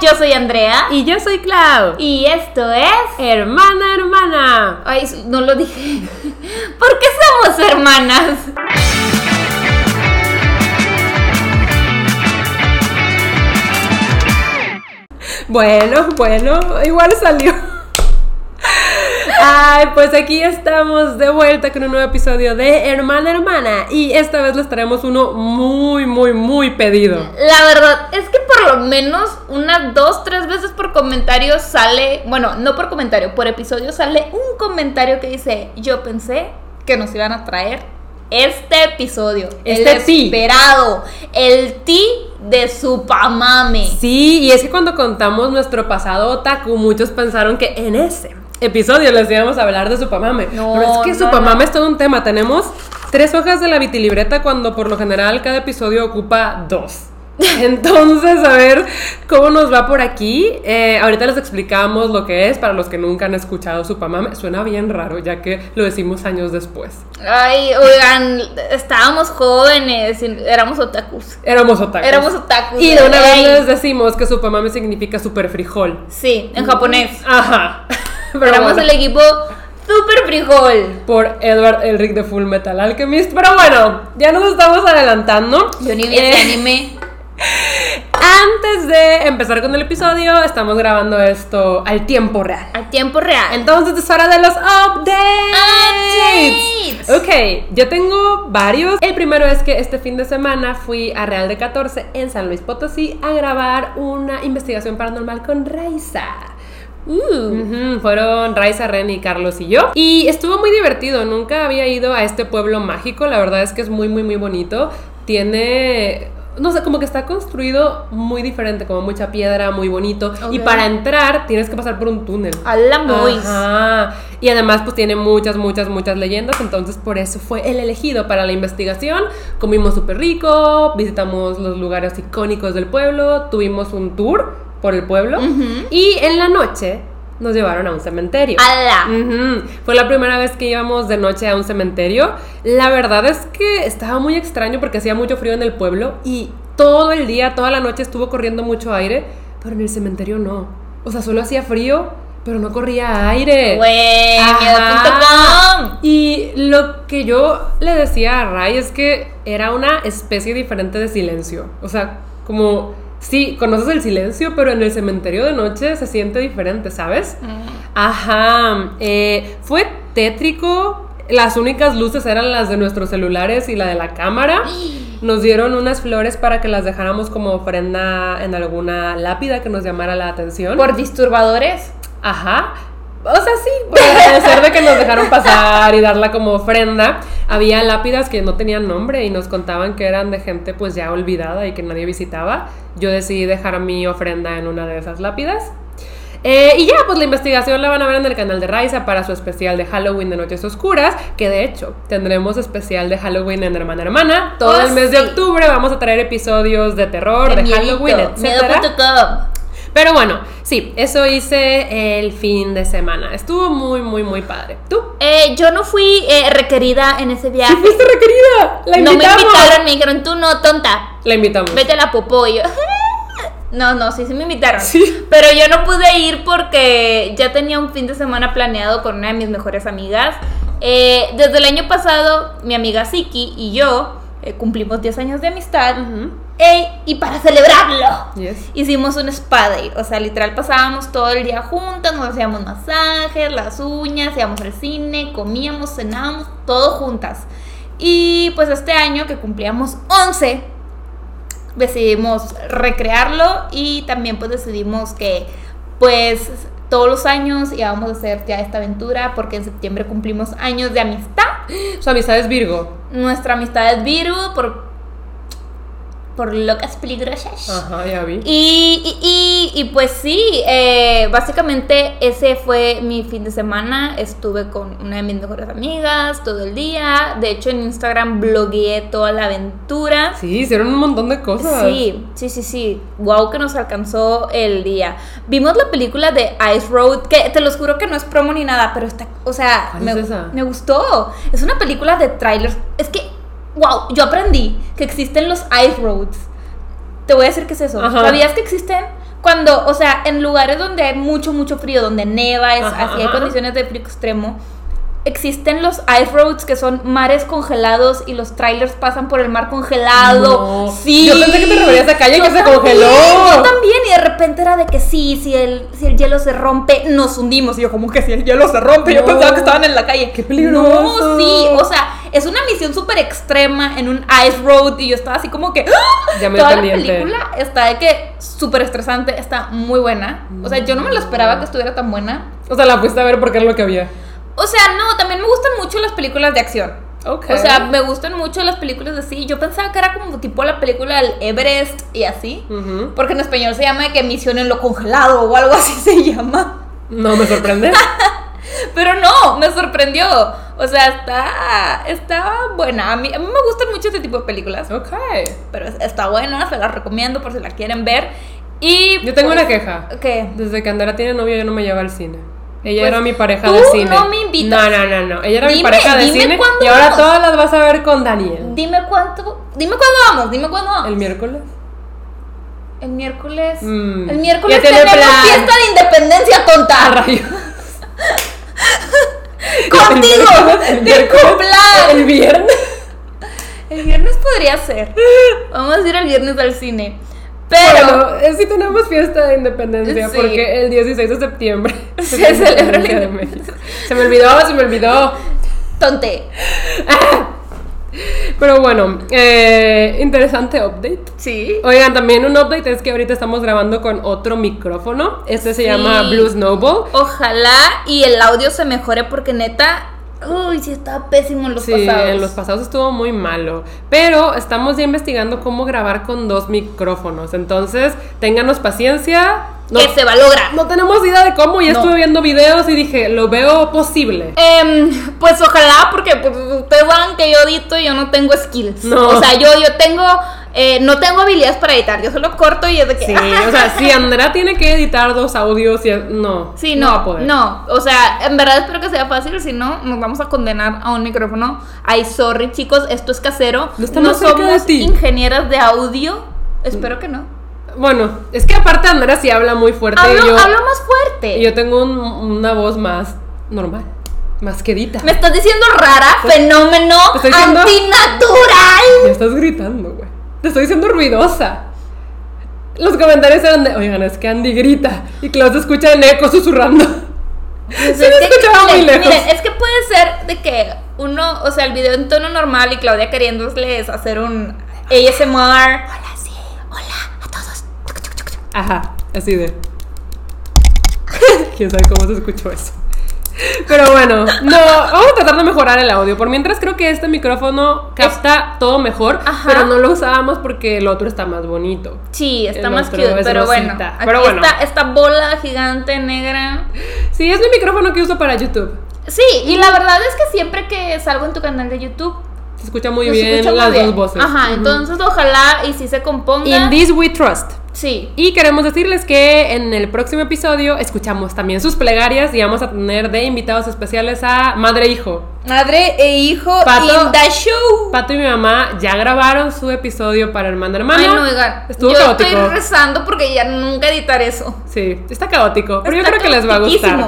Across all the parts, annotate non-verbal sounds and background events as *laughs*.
yo soy Andrea. Y yo soy Clau. Y esto es. Hermana, hermana. Ay, no lo dije. *laughs* ¿Por qué somos hermanas? Bueno, bueno, igual salió. Ay, pues aquí estamos de vuelta con un nuevo episodio de Hermana Hermana y esta vez les traemos uno muy, muy, muy pedido. La verdad es que por lo menos unas dos, tres veces por comentario sale, bueno, no por comentario, por episodio sale un comentario que dice, yo pensé que nos iban a traer este episodio, Este el esperado, el ti de Supamame. Sí, y es que cuando contamos nuestro pasado otaku, muchos pensaron que en ese episodio les íbamos a hablar de Supamame. No, Pero es que no, Supamame no. es todo un tema. Tenemos tres hojas de la vitilibreta cuando por lo general cada episodio ocupa dos. *laughs* Entonces, a ver cómo nos va por aquí. Eh, ahorita les explicamos lo que es para los que nunca han escuchado Supamame. Suena bien raro, ya que lo decimos años después. Ay, oigan, estábamos jóvenes, éramos otakus. Éramos otakus. Éramos otakus. Y de una vez les decimos que Supamame significa super frijol. Sí, en japonés. Ajá. *laughs* *laughs* Éramos bueno, el equipo Super Frijol. por Edward Elric de Full Metal Alchemist. Pero bueno, ya nos estamos adelantando. Yo ni vi ese Eh, anime. *laughs* Antes de empezar con el episodio, estamos grabando esto al tiempo real. A tiempo real. Entonces es hora de los updates. Updates. Ok, yo tengo varios. El primero es que este fin de semana fui a Real de 14 en San Luis Potosí a grabar una investigación paranormal con Raiza. Uh, Fueron Raiza, Ren y Carlos y yo. Y estuvo muy divertido. Nunca había ido a este pueblo mágico. La verdad es que es muy, muy, muy bonito. Tiene. No sé, como que está construido muy diferente, como mucha piedra, muy bonito. Y para entrar tienes que pasar por un túnel. a la Mois. Y además pues tiene muchas, muchas, muchas leyendas, entonces por eso fue el elegido para la investigación. Comimos súper rico, visitamos los lugares icónicos del pueblo, tuvimos un tour por el pueblo y en la noche nos llevaron a un cementerio. Ala. Ujú. Fue la primera vez que íbamos de noche a un cementerio. La verdad es que estaba muy extraño porque hacía mucho frío en el pueblo y todo el día, toda la noche estuvo corriendo mucho aire, pero en el cementerio no. O sea, solo hacía frío, pero no corría aire. Güey. Y lo que yo le decía a Ray es que era una especie diferente de silencio. O sea, como, sí, conoces el silencio, pero en el cementerio de noche se siente diferente, ¿sabes? Ajá. eh, fue tétrico. Las únicas luces eran las de nuestros celulares y la de la cámara. *gasps* Nos dieron unas flores para que las dejáramos como ofrenda en alguna lápida que nos llamara la atención. Por disturbadores. Ajá. O sea, sí, por agradecer de que nos dejaron pasar y darla como ofrenda. Había lápidas que no tenían nombre y nos contaban que eran de gente pues ya olvidada y que nadie visitaba. Yo decidí dejar mi ofrenda en una de esas lápidas. Eh, y ya, pues la investigación la van a ver en el canal de Raiza para su especial de Halloween de Noches Oscuras, que de hecho tendremos especial de Halloween en Hermana Hermana. Todo Oh, el mes de octubre vamos a traer episodios de terror, de, Halloween, etc. Pero bueno, sí, eso hice el fin de semana. Estuvo muy, muy, muy padre. ¿Tú? Eh, yo no fui eh, requerida en ese viaje. ¡Sí fuiste requerida! ¡La no me invitamos! invitaron, me dijeron, tú no, tonta. La invitamos. Vete a la popó. Y yo, no, no, sí, sí me invitaron. Sí. Pero yo no pude ir porque ya tenía un fin de semana planeado con una de mis mejores amigas. Eh, desde el año pasado, mi amiga Siki y yo eh, cumplimos 10 años de amistad. Ey, y para celebrarlo, Yes. hicimos un spa day. O sea, literal pasábamos todo el día juntas, nos hacíamos masajes, las uñas, íbamos al cine, comíamos, cenábamos, todo juntas. Y pues este año que cumplíamos 11, decidimos recrearlo y también pues decidimos que pues todos los años íbamos a hacer ya esta aventura porque en septiembre cumplimos años de amistad. Su amistad es Virgo. Nuestra amistad es Virgo por, por locas peligrosas. Ajá, ya vi. Y, y, y- y, pues sí, eh, básicamente ese fue mi fin de semana. Estuve con una de mis mejores amigas todo el día. De hecho, en Instagram blogueé toda la aventura. Sí, hicieron un montón de cosas. Sí, sí, sí, sí. Wow, que nos alcanzó el día. Vimos la película de Ice Road, que te los juro que no es promo ni nada, pero está, o sea, ¿Cuál me, es me gustó. Es una película de trailers. Es que, wow, yo aprendí que existen los Ice Roads. Te voy a decir qué es eso. Ajá. ¿Sabías que existen? cuando, o sea, en lugares donde hay mucho, mucho frío, donde neva, es, Ajá, así hay condiciones de frío extremo, existen los ice roads que son mares congelados y los trailers pasan por el mar congelado. No. Sí. Yo pensé que te referías a calle Yo que se congeló. Yo también, y de repente era de que sí, si el, si el hielo se rompe, nos hundimos. Y yo, como que si el hielo se rompe, yo pensaba que estaban en la calle. Qué peligroso. No, sí, o sea, es una misión súper extrema en un ice road. Y yo estaba así como que. ¡ah! Ya me Toda la película está de que súper estresante, está muy buena. O sea, yo no me lo esperaba que estuviera tan buena. O sea, la fuiste a ver porque era lo que había. O sea, no, también me gustan mucho las películas de acción. Ok. O sea, me gustan mucho las películas así. Yo pensaba que era como tipo la película del Everest y así. Porque en español se llama de que misión en lo congelado o algo así *laughs* se llama. No me sorprende. *laughs* Pero no, me sorprendió. O sea, está, está buena. A mí, a mí me gustan mucho este tipo de películas. ok. Pero es- está buena, se las recomiendo por si la quieren ver. Y Yo tengo pues, una queja. ¿Qué? Desde que Andrea tiene novio, yo no me lleva al cine. Ella Pues, era mi pareja tú de cine. no me invitas. No, no, no, no. Ella era mi pareja de cine. Y ahora vamos. todas las vas a ver con Daniel. Dime cuánto. Dime cuándo vamos, dime cuándo vamos. ¿El miércoles? El miércoles. Mm, El miércoles tenemos plan. fiesta de independencia tonta. *laughs* Contigo. El miércoles. El viernes. El viernes podría ser. Vamos a ir el viernes al cine. Pero Bueno, sí tenemos fiesta de independencia Sí. porque el 16 de septiembre *laughs* *laughs* Se la celebra la independencia de independencia. México. Se me olvidó, se me olvidó. tonte. *laughs* Pero bueno, eh, interesante update. Sí. Oigan, también un update es que ahorita estamos grabando con otro micrófono. Este se Sí. llama Blue Snowball. Ojalá y el audio se mejore porque neta. Uy, sí estaba pésimo en los Sí, pasados. en los pasados estuvo muy malo. Pero estamos ya investigando cómo grabar con dos micrófonos. Entonces, ténganos paciencia. No, que se va a lograr. no tenemos idea de cómo. Ya No. estuve viendo videos y dije, lo veo posible. Em, pues ojalá, porque pues, ustedes saben que yo edito y yo no tengo skills. No. O sea, yo, yo tengo, eh, no tengo habilidades para editar, yo solo corto y es de que... Sí, *laughs* o sea, si Andrea tiene que editar dos audios, no. Sí, no no, va a poder. no, o sea, en verdad espero que sea fácil, si no, nos vamos a condenar a un micrófono. Ay, sorry, chicos, esto es casero. No de somos ti. ingenieras de audio. Espero que no. Bueno, es que aparte Andrea sí habla muy fuerte. Hablo, y yo, hablo más fuerte. y yo tengo un- una voz más normal, más quedita. Me estás diciendo rara, fenómeno Te estoy diciendo- antinatural. Me estás gritando, güey. Te estoy diciendo ruidosa. Los comentarios eran de, oigan, es que Andy grita y Klaus escucha en eco susurrando. Pues Sí, es que, escuchaba muy lejos. miren, es que puede ser de que uno, o sea, el video en tono normal y Claudia queriéndoles hacer un ASMR. Hola, sí. Hola a todos. Ajá, así de. *laughs* Quién sabe cómo se escuchó eso. Pero bueno, no, vamos a tratar de mejorar el audio. Por mientras creo que este micrófono capta todo mejor, Ajá. pero no lo usábamos porque el otro está más bonito. Sí, está El más cute, es pero bueno. Aquí Pero bueno. está esta bola gigante negra. Sí, es mi micrófono que uso para YouTube. Sí, y la verdad es que siempre que salgo en tu canal de YouTube, Se escucha muy bien escucha muy las bien. dos voces. Ajá, entonces ojalá y si se componga. In this we trust. Sí. Y queremos decirles que en el próximo episodio escuchamos también sus plegarias y vamos a tener de invitados especiales a Madre e Hijo. Madre e hijo Pato- in the show. Pato y mi mamá ya grabaron su episodio para Hermana Hermana. Ay, no, oigan. Estuvo yo caótico. estoy rezando porque ya nunca editar eso. Sí, está caótico, pero yo creo que les va a gustar.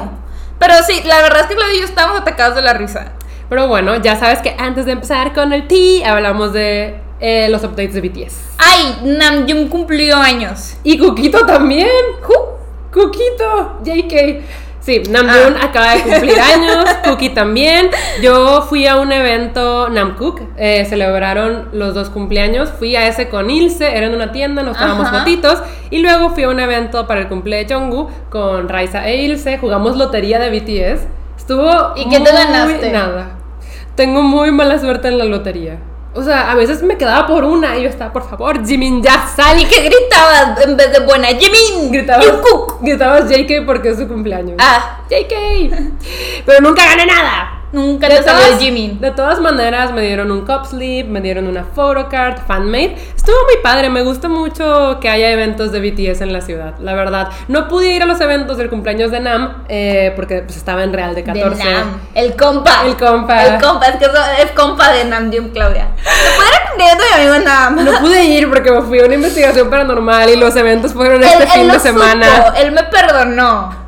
Pero sí, la verdad es que Claudia y yo estábamos atacados de la risa. Pero bueno, ya sabes que antes de empezar con el tea, hablamos de eh, los updates de BTS. Ay, Namjoon cumplió años. Y Kukito también. Kukito, JK. Sí, Namjoon Ah. acaba de cumplir *laughs* años, Cookie también. Yo fui a un evento Namcook, eh, celebraron los dos cumpleaños. Fui a ese con Ilse, era en una tienda, nos Ajá. fotitos. Y luego fui a un evento para el cumpleaños de Jungkook con Raisa e Ilse. Jugamos lotería de BTS. Estuvo. ¿Y qué te ganaste? Nada. Tengo muy mala suerte en la lotería. O sea, a veces me quedaba por una y yo estaba, por favor, Jimin, ya sal. ¿Y qué gritabas en vez de buena? Jimin, Gritabas, Jungkook. gritabas JK porque es su cumpleaños. Ah, JK. Pero nunca gané nada. Nunca De te salió todas, Jimin. de todas maneras, me dieron un cup sleeve, me dieron una photocard, fanmade. Estuvo muy padre, me gusta mucho que haya eventos de BTS en la ciudad, la verdad. No pude ir a los eventos del cumpleaños de Nam eh, porque pues, estaba en Real de 14. De Nam. El compa. El compa. El compa, es que es compa de Namjoon, Claudia. ¿Te mi amigo Nam? No pude ir porque me fui a una investigación paranormal y los eventos fueron Él, este él fin de semana. supo, él me perdonó.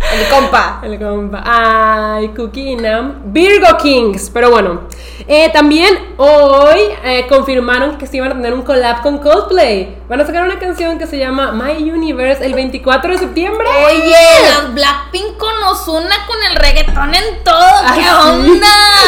El compa. El compa. Ay, Cookie y Nam. Virgo Kings. Pero bueno. eh, también hoy eh, confirmaron que se iban a tener un collab con Coldplay. Van a sacar una canción que se llama My Universe el 24 de septiembre. Oye, las Blackpink con Ozuna con el reggaetón en todo. ¿Qué Ah, sí. onda?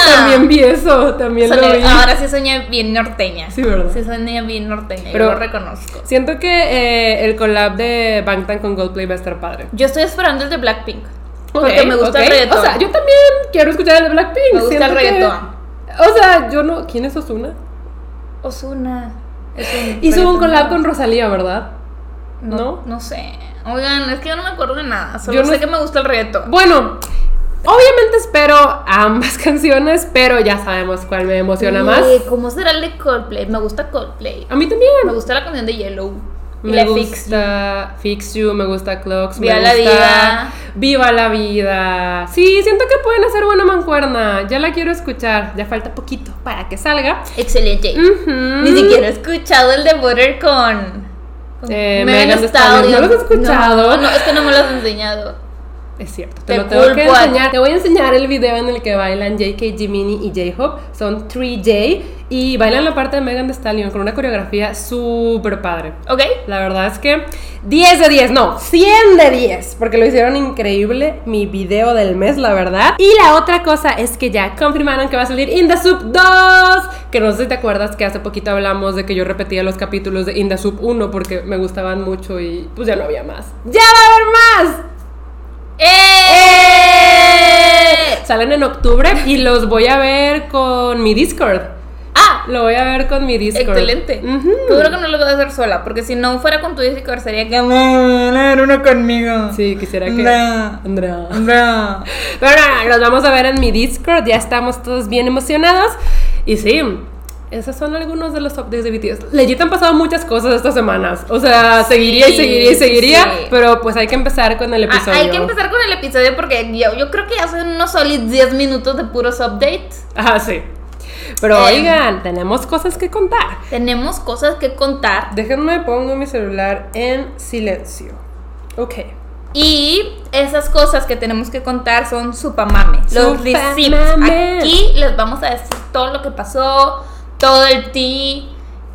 *laughs* También vi eso. También lo Soñé- vi. ahora sí soñé bien norteña. Sí, ¿verdad? Sí soñé bien norteña, Pero- yo lo reconozco. Siento que eh, el collab de Bangtan con Coldplay va a estar padre. Yo estoy esperando el de Blackpink. Porque me gusta el reggaetón. O sea, yo también quiero escuchar el de Blackpink. Me gusta Siento el que- reggaetón. O sea, yo no. ¿Quién es Ozuna? Ozuna. Hizo un collab con Rosalía, ¿verdad? No, ¿No? no sé. Oigan, es que yo no me acuerdo de nada. Solo Yo no sé que me gusta el reggaetón. Bueno, obviamente espero ambas *laughs* canciones, pero ya sabemos cuál me emociona más. ¿Cómo será el de Coldplay? Me gusta Coldplay. A mí también. Me gusta la canción de Yellow. Me la de Fix You. gusta Fix You, me gusta Clocks, Viva me la gusta vida. Viva la vida. Sí, siento que pueden hacer buena mancuerna. Ya la quiero escuchar. Ya falta poquito para que salga. Excelente. Ni siquiera he escuchado el de Butter con. con Eh, Stallion. Stallion. ¿No lo has escuchado? No, no, es que no me lo has enseñado. Es cierto, te, Te lo tengo que enseñar. Te voy a enseñar el video en el que bailan JK, Jiminy y J-Hope. Son 3J y bailan la parte de Megan Thee Stallion con una coreografía súper padre. ¿Ok? La verdad es que 10 de 10, no, 100 de 10, porque lo hicieron increíble, mi video del mes, la verdad. Y la otra cosa es que ya confirmaron que va a salir In The Soup 2, que no sé si te acuerdas que hace poquito hablamos de que yo repetía los capítulos de In The Soup 1 porque me gustaban mucho y pues ya no había más. ¡Ya va a haber más! ¡Eh! Salen en octubre y los voy a ver con mi Discord. ¡Ah! Lo voy a ver con mi Discord. Excelente. Qué duro que no lo voy a hacer sola, porque si no fuera con tu Discord sería que. No, era uno conmigo. Sí, quisiera que. No. Andrea. No. Pero no, los vamos a ver en mi Discord. Ya estamos todos bien emocionados. Y sí, esos son algunos de los updates de BTS. Legit han pasado muchas cosas estas semanas. O sea, seguiría y Sí, seguiría y seguiría. sí. Pero pues hay que empezar con el Ah, episodio. hay que empezar con el episodio porque yo, yo creo que ya son unos sólidos 10 minutos de puros updates. Ah, sí. Pero Em. oigan, tenemos cosas que contar. Tenemos cosas que contar Déjenme pongo mi celular en silencio. Ok. y esas cosas que tenemos que contar son supamame. Los receipts. Aquí les vamos a decir todo lo que pasó, todo el tea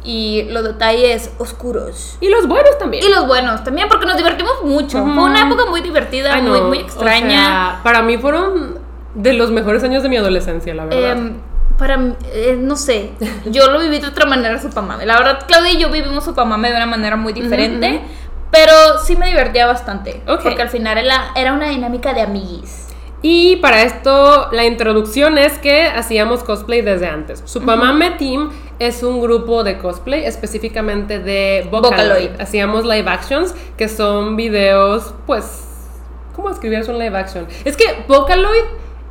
y los detalles oscuros. Y los buenos también. Y los buenos también, porque nos divertimos mucho. Fue una época muy divertida, Ay, no, muy, muy o extraña. sea, para mí fueron de los mejores años de mi adolescencia, la verdad. Em, para mí, eh, no sé, *laughs* yo lo viví de otra manera Supamame. La verdad, Claudia y yo vivimos Supamame de una manera muy diferente, ujú. pero sí me divertía bastante. Ok. Porque al final era, era una dinámica de amiguis. Y para esto, la introducción es que hacíamos cosplay desde antes. Supamame Team es un grupo de cosplay, específicamente de Vocaloid. Vocaloid. Hacíamos live actions, que son videos, pues, ¿cómo escribir un live action? Es que Vocaloid,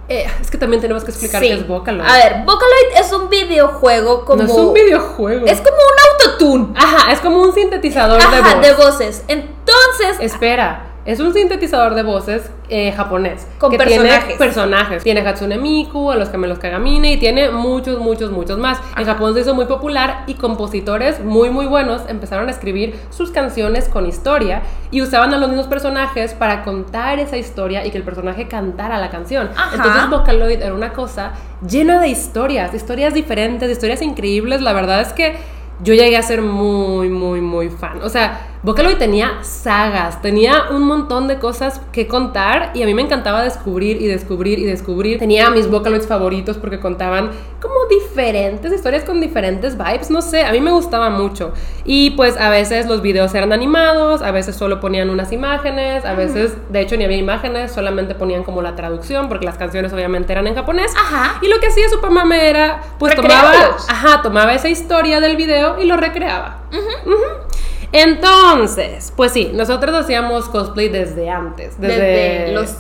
eh, es que también tenemos que explicar Sí. qué es Vocaloid. A ver, Vocaloid es un videojuego como... no es un videojuego. Es como un autotune. Ajá, es como un sintetizador de Ajá, voz. de voces. Entonces, Espera, es un sintetizador de voces eh, japonés. Con que personajes. Tiene personajes. Tiene Hatsune Miku, a los gemelos Kagamine y tiene muchos, muchos, muchos más. En Japón se hizo muy popular y compositores muy, muy buenos empezaron a escribir sus canciones con historia y usaban a los mismos personajes para contar esa historia y que el personaje cantara la canción. Ajá. Entonces Vocaloid era una cosa llena de historias, historias diferentes, historias increíbles. La verdad es que yo llegué a ser muy, muy, muy fan. O sea, Vocaloid tenía sagas, tenía un montón de cosas que contar y a mí me encantaba descubrir y descubrir y descubrir. Tenía mis Vocaloids favoritos porque contaban como diferentes historias con diferentes vibes, no sé, a mí me gustaba mucho. Y pues a veces los videos eran animados, a veces solo ponían unas imágenes, a veces de hecho ni había imágenes, solamente ponían como la traducción porque las canciones obviamente eran en japonés. Ajá. Y lo que hacía Supermame era, pues tomaba, ajá, tomaba esa historia del video y lo recreaba. Ujú. Entonces, pues sí, nosotros hacíamos cosplay desde antes, desde, desde los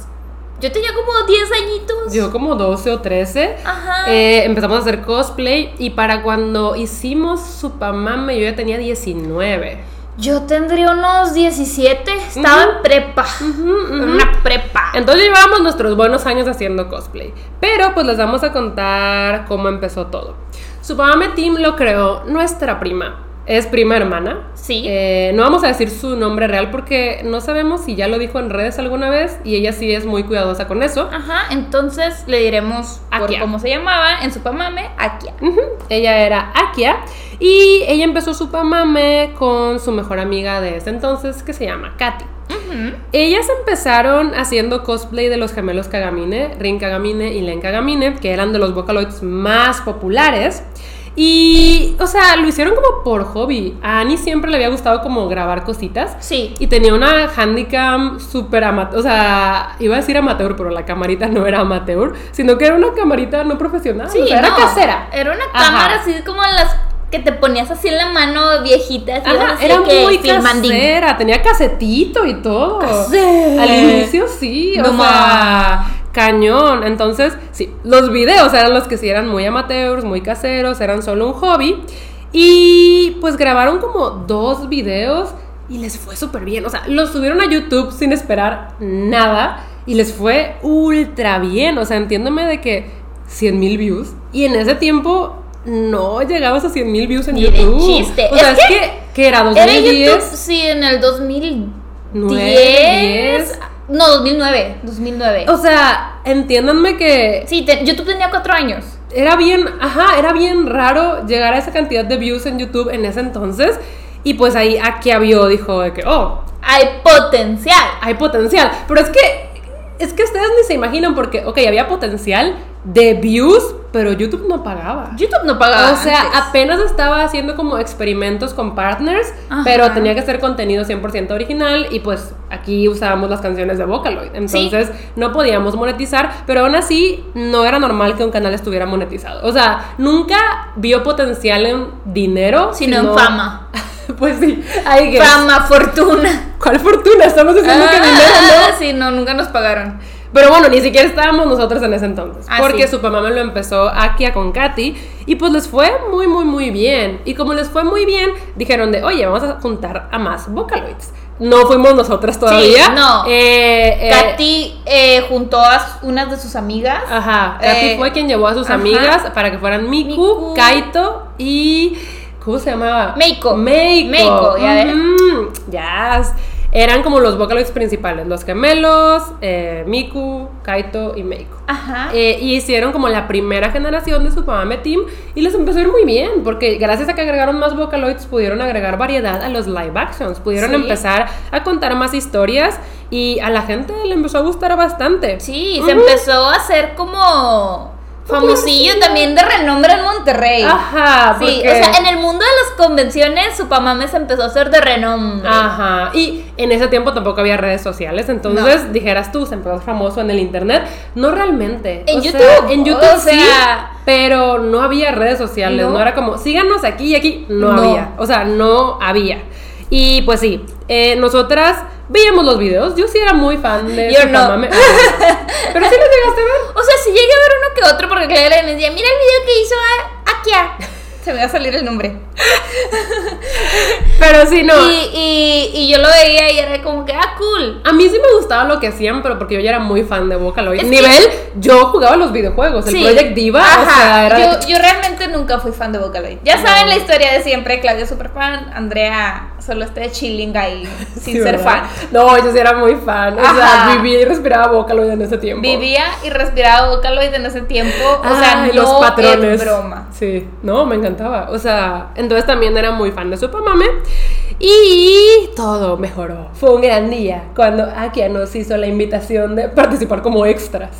Yo tenía como 10 añitos. Yo como 12 o 13. Ajá. Eh, empezamos a hacer cosplay y para cuando hicimos Supamame yo ya tenía 19. Yo tendría unos 17. Estaba en prepa. Una prepa. Entonces llevábamos nuestros buenos años haciendo cosplay. Pero pues les vamos a contar cómo empezó todo. Supamame Team lo creó nuestra prima. Es prima hermana. Sí. Eh, no vamos a decir su nombre real porque no sabemos si ya lo dijo en redes alguna vez y ella sí es muy cuidadosa con eso. Ajá, entonces le diremos por Akia. cómo se llamaba en su pamame, Akia. Ujú, Ella era Akia y ella empezó Supamame con su mejor amiga de ese entonces que se llama Katy. Ujú. Ellas empezaron haciendo cosplay de los gemelos Kagamine, Rin Kagamine y Len Kagamine, que eran de los Vocaloids más populares. Y, o sea, lo hicieron como por hobby. A Annie siempre le había gustado como grabar cositas. Sí. Y tenía una handicam súper amateur, o sea, iba a decir amateur, pero la camarita no era amateur, sino que era una camarita no profesional, Sí, o sea, era no, casera. Era una Ajá. cámara así como las que te ponías así en la mano viejita. así, Ajá, así era que muy casera, tenía casetito y todo. Casera. Al inicio sí, No o sea, cañón. Entonces, sí, los videos eran los que sí eran muy amateurs, muy caseros, eran solo un hobby. Y pues grabaron como dos videos y les fue súper bien. O sea, los subieron a YouTube sin esperar nada y les fue ultra bien. O sea, entiéndome de que 100 mil views. Y en ese tiempo no llegabas a 100 mil views en Ni de YouTube. chiste. O sea, Es es que que, que era Era 2010. YouTube, sí, en el 2010. Nueve, diez. No, 2009. 2009. O sea, entiéndanme que sí, te- YouTube tenía cuatro años. era bien, ajá, era bien raro llegar a esa cantidad de views en YouTube en ese entonces. Y pues ahí aquí vio, dijo de que, oh, Hay potencial. hay potencial. Pero es que, es que ustedes ni se imaginan porque, ok, había potencial de views, pero YouTube no pagaba. YouTube no pagaba. O sea, antes. apenas estaba haciendo como experimentos con partners, Ajá. pero tenía que ser contenido 100% original y pues aquí usábamos las canciones de Vocaloid. Entonces no podíamos monetizar, pero aún así no era normal que un canal estuviera monetizado. O sea, nunca vio potencial en dinero, Sino en fama. *laughs* pues sí, hay que... Fama, fortuna. ¿Cuál fortuna? Estamos diciendo que dinero, Ah, ¿no? *laughs* sí, no, nunca nos pagaron. Pero bueno, ni siquiera estábamos nosotros en ese entonces. Ah, porque sí. su mamá me lo empezó Akia con Katy. Y pues les fue muy, muy, muy bien. Y como les fue muy bien, dijeron de, oye, vamos a juntar a más Vocaloids. No fuimos nosotras todavía. no. Eh, eh, Katy eh, juntó a unas de sus amigas. Ajá. Katy Eh, fue quien llevó a sus ajá. amigas para que fueran Miku, Miku. Kaito y. ¿Cómo se llamaba? Meiko. Meiko. Meiko, ya ves. Ujú, yes. Eran como los Vocaloids principales: los gemelos, eh, Miku, Kaito y Meiko. Ajá. Eh, y hicieron como la primera generación de su Pamame Team y les empezó a ir muy bien porque gracias a que agregaron más Vocaloids pudieron agregar variedad a los live actions, pudieron Sí. empezar a contar más historias y a la gente le empezó a gustar bastante. Sí, se empezó a hacer como famosillo también de renombre en Monterrey. Ajá, Sí, porque- o sea, en el mundo de las convenciones, su pamame se empezó a hacer de renombre. Ajá, y en ese tiempo tampoco había redes sociales, entonces dijeras tú, se empezó famoso en el internet. No realmente. En O sea, YouTube, en YouTube o sí, pero no había redes sociales, No. no, era como, síganos aquí y aquí, no, No. había. O sea, no había. Y pues sí, eh, nosotras veíamos los videos, yo sí era muy fan de Yo no. *laughs* Pero sí los llegaste a ver. O sea, si llegué a ver uno que otro porque Clara me decía, mira el video que hizo a Akia. Se me va a salir el nombre. *laughs* Pero sí, no. Y, y, y yo lo veía y era como que, ah, cool. A mí sí me gustaba lo que hacían, pero porque yo ya era muy fan de Vocaloid. Es que- Nivel, yo jugaba los videojuegos, el Sí. Project Diva, o Ajá, sea, era yo, yo realmente nunca fui fan de Vocaloid. Ya saben la historia de siempre, Claudia super fan, Andrea solo está chilling ahí, *laughs* sin Sí, ser ¿verdad? fan. No, yo sí era muy fan. O sea, vivía y respiraba Vocaloid en ese tiempo. Vivía y respiraba Vocaloid en ese tiempo, o sea, Ay, no los patrones. es broma. Sí, no, me encantaba. O sea, entonces también era muy fan de Supamame. Y todo mejoró. Fue un gran día cuando Akia nos hizo la invitación de participar como extras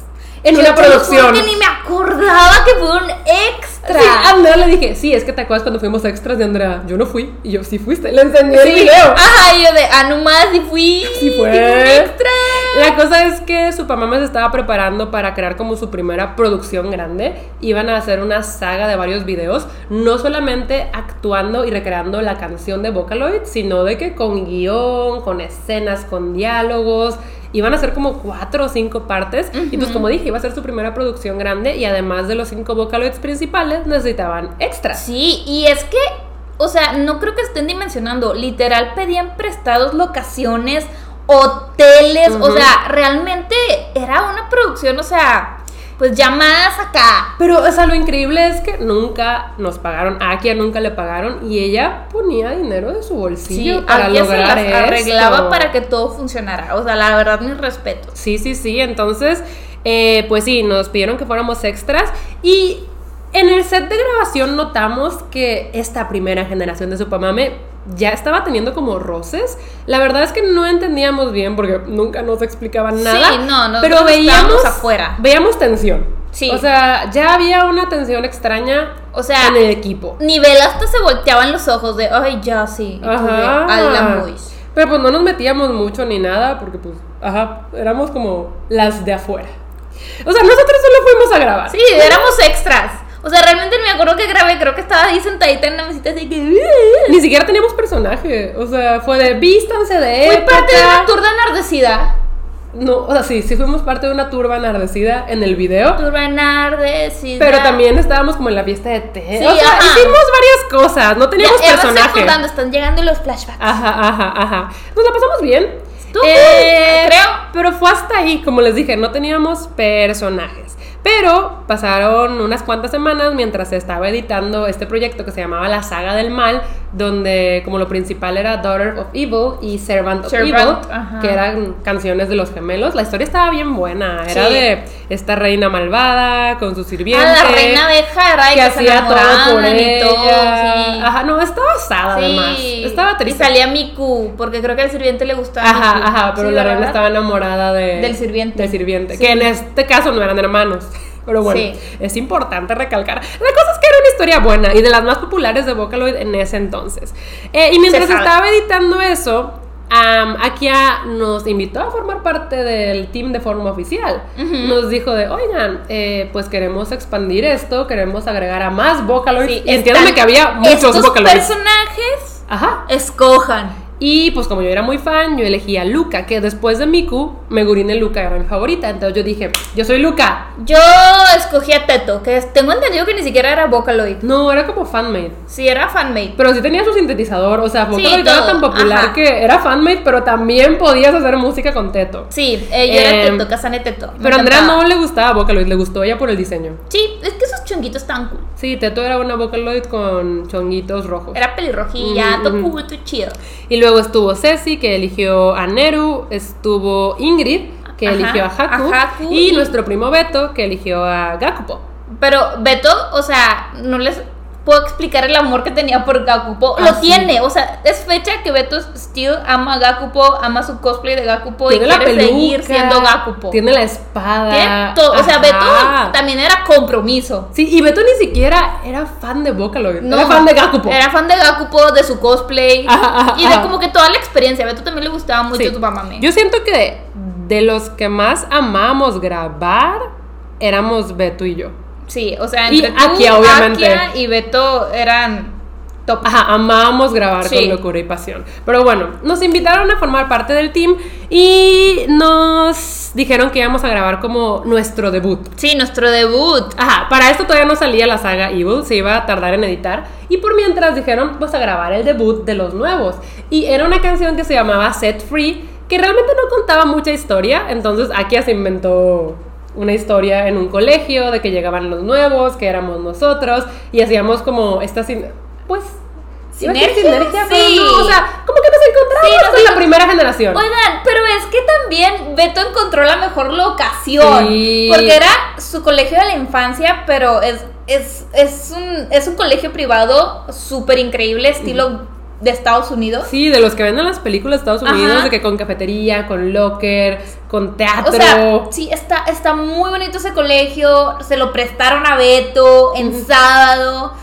en Yo una producción. que ni me acordaba que fue un extra. Sí, a Andrea le dije, sí, es que te acuerdas cuando fuimos extras de Andrea. Yo no fui. Y yo, sí fuiste. Le enseñé Sí. el video. Ajá, y yo de, ah, nomás, y fui. Sí fue. un extra. La cosa es que su mamá se estaba preparando para crear como su primera producción grande. Iban a hacer una saga de varios videos, no solamente actuando y recreando la canción de Vocaloid, sino de que con guion, con escenas, con diálogos iban a ser como cuatro o cinco partes. Y pues como dije, iba a ser su primera producción grande y además de los cinco Vocaloids principales necesitaban extras. Sí, y es que, o sea, no creo que estén dimensionando. Literal pedían prestados locaciones, hoteles, o sea, realmente era una producción, o sea, pues ya más acá. Pero, o sea, lo increíble es que nunca nos pagaron. A Akia nunca le pagaron y ella ponía dinero de su bolsillo para Akia lograr se las arreglaba esto. para que todo funcionara. O sea, la verdad, mis respetos. Sí, sí, sí. Entonces, eh, pues sí, nos pidieron que fuéramos extras y en el set de grabación notamos que esta primera generación de Supamame ya estaba teniendo como roces. La verdad es que no entendíamos bien porque nunca nos explicaban nada. Sí, no, nosotros pero veíamos afuera. Veíamos tensión. Sí. O sea, ya había una tensión extraña O sea, en el equipo. Nivel hasta se volteaban los ojos de, ay, ya sí. Ajá. "A la Mois". Pero pues no nos metíamos mucho ni nada porque pues, ajá, éramos como las de afuera. O sea, nosotros solo fuimos a grabar. Sí, éramos extras. O sea, realmente me acuerdo que grabé, creo que estaba ahí sentadita en la mesita así que... Ni siquiera teníamos personaje. O sea, fue de vístanse de Fui época. parte de una turda enardecida. No, o sea, sí, sí fuimos parte de una turba enardecida en el video. Turba enardecida. Pero también estábamos como en la fiesta de té. Sí, o sea, ajá. hicimos varias cosas. No teníamos ya personaje. están llegando los flashbacks. Ajá, ajá, ajá. Nos la pasamos bien. Eh, creo. Pero fue hasta ahí, como les dije, no teníamos personajes. Pero pasaron unas cuantas semanas mientras se estaba editando este proyecto que se llamaba La Saga del Mal, donde como lo principal era Daughter of Evil y Servant of Servant, Evil, ajá. que eran canciones de los gemelos. La historia estaba bien buena, era Sí. de esta reina malvada con su sirviente. A la reina de Jara y que que, hacía todo por y ella. todo, sí. Ajá, no, estaba asada además. Sí. Estaba triste. Y salía Miku, porque creo que al sirviente le gustaba Ajá, Miku. ajá, pero la reina estaba enamorada de, Del sirviente. Del sirviente, que en este caso no eran hermanos. Pero bueno, Sí. es importante recalcar. La cosa es que era una historia buena y de las más populares de Vocaloid en ese entonces. Eh, y mientras estaba editando eso, Akia nos invitó a formar parte del team de forma oficial. Nos dijo de, oigan, eh, pues queremos expandir esto, queremos agregar a más Vocaloids. Sí, están- que había muchos Estos Vocaloids. personajes, Ajá. escojan. Y pues como yo era muy fan, yo elegí a Luca, que después de Miku, Megurine Luca era mi favorita. Entonces yo dije, yo soy Luca. Yo escogí a Teto, que tengo entendido que ni siquiera era Vocaloid. No, era como fanmade. Sí, era fanmate. Pero sí tenía su sintetizador, o sea, Vocaloid era todo, tan popular ajá. que era fanmate, pero también podías hacer música con Teto. Sí, eh, yo era Em, Teto, Kazane Teto. Me Pero a Andrea no le gustaba Vocaloid, le gustó ella por el diseño. Sí, es que esos chonguitos están cool. Sí, Teto era una Vocaloid con chonguitos rojos. Era pelirrojilla, todo ujú. cool, todo chido. Y luego estuvo Ceci, que eligió a Neru, estuvo Ingrid, que Ajá, eligió a Haku, a Haku y y- nuestro primo Beto, que eligió a Gakupo. Pero Beto, o sea, no les puedo explicar el amor que tenía por Gakupo. Ah, Lo sí. tiene, o sea, es fecha que Beto still ama a Gakupo, ama su cosplay de Gakupo y Tiene la quiere peluca, seguir siendo Gakupo. Tiene la espada. Todo, o sea. Beto también era compromiso. Sí, y Beto ni siquiera era fan de Vocaloid, No, era fan de Gakupo. Era fan de Gakupo, de su cosplay Ajá, ajá, y de ajá. como que toda la experiencia. A Beto también le gustaba mucho Sí. tu mamame. Yo siento que de los que más amamos grabar, éramos Beto y yo. Sí, o sea, Y entre tú, Akia, obviamente. Akia y Beto eran top. Ajá, amábamos grabar Sí. con locura y pasión. Pero bueno, nos invitaron a formar parte del team y nos dijeron que íbamos a grabar como nuestro debut. Sí, nuestro debut. Ajá, para esto todavía no salía la saga Evil, se iba a tardar en editar. Y por mientras dijeron, pues a grabar el debut de los nuevos. Y era una canción que se llamaba Set Free, que realmente no contaba mucha historia. Entonces Akia se inventó una historia en un colegio de que llegaban los nuevos, que éramos nosotros, y hacíamos como esta, sin- pues... ¿Sinergia? Sí. no, o sea, como que nos encontramos Sí, nos con la primera generación. Oigan, pero es que también Beto encontró la mejor locación. Sí. Porque era su colegio de la infancia, pero es, es, es, un, es un colegio privado súper increíble, estilo de Estados Unidos. Sí, de los que ven en las películas de Estados Unidos, Ajá. de que con cafetería, con locker, con teatro. O sea, sí, está, está muy bonito ese colegio. Se lo prestaron a Beto en sábado.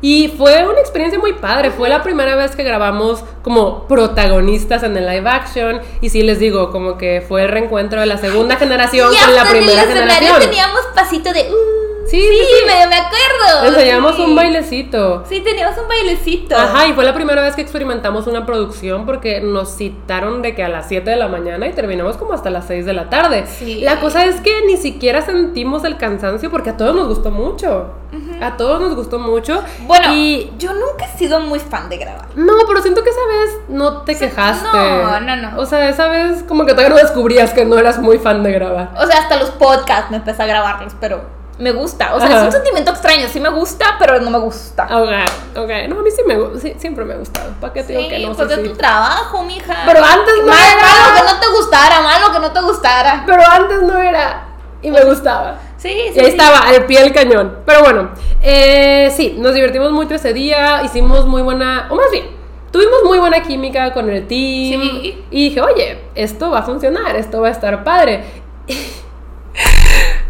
Y fue una experiencia muy padre. Fue la primera vez que grabamos como protagonistas en el live action. Y sí les digo, como que fue el reencuentro de la segunda generación y con la hasta en el primera escenario generación. teníamos pasito de. uh, Sí, Sí, me, me acuerdo. Enseñamos sí. un bailecito. Sí, teníamos un bailecito. Ajá, y fue la primera vez que experimentamos una producción porque nos citaron de que a las 7 de la mañana y terminamos como hasta las 6 de la tarde. Sí. La cosa es que ni siquiera sentimos el cansancio porque a todos nos gustó mucho. A todos nos gustó mucho. Bueno, y yo nunca he sido muy fan de grabar. no, pero siento que esa vez no te quejaste. no, no, no. O sea, esa vez como que todavía no descubrías que no eras muy fan de grabar. O sea, hasta los podcasts me empecé a grabarlos, pero me gusta. O sea, Ajá. es un sentimiento extraño. Sí me gusta, pero no me gusta. Ok, ok. No, a mí sí me gu- sí, siempre me ha gustado. ¿Para qué te digo Sí, que no? pues Sí, de tu trabajo, mija. Pero antes no Mal- era. malo que no te gustara, malo que no te gustara. Pero antes no era. Y me gustaba. Sí, sí. Y ahí sí. estaba, al pie del cañón. Pero bueno, eh, sí, nos divertimos mucho ese día, hicimos muy buena, o más bien, tuvimos muy buena química con el team. Sí. Y dije, oye, esto va a funcionar, esto va a estar padre. *laughs*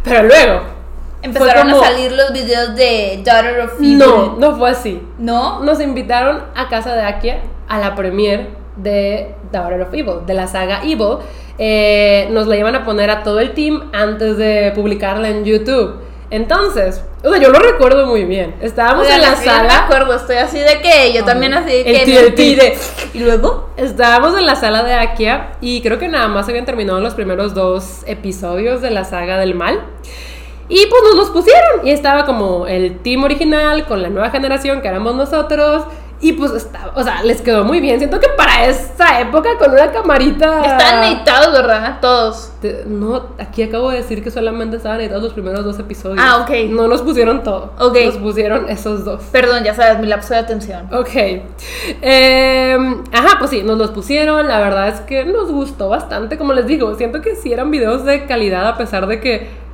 Pero luego, Empezaron como- a salir los videos de Daughter of Evil. no, no fue así. ¿No? Nos invitaron a casa de Akia a la premiere de Daughter of Evil, de la saga Evil. Eh, nos la iban a poner a todo el team antes de publicarla en YouTube. Entonces, o sea, yo lo recuerdo muy bien. Estábamos Oigan, en la yo no me sala. acuerdo, estoy así de que yo también así de El que. el tío de- ¿Y luego? Estábamos en la sala de Akia y creo que nada más habían terminado los primeros dos episodios de la saga del mal. Y pues nos los pusieron. Y estaba como el team original con la nueva generación que éramos nosotros. Y pues estaba, o sea, les quedó muy bien. Siento que para esa época con una camarita. Están editados, ¿verdad? Todos. Te- No, aquí acabo de decir que solamente estaban editados los primeros dos episodios. Ah, ok. No nos pusieron todo. Ok. Nos pusieron esos dos. Perdón, ya sabes, mi lapso de atención. Ok. Em, ajá, pues sí, nos los pusieron. La verdad es que nos gustó bastante. Como les digo, siento que sí eran videos de calidad a pesar de que.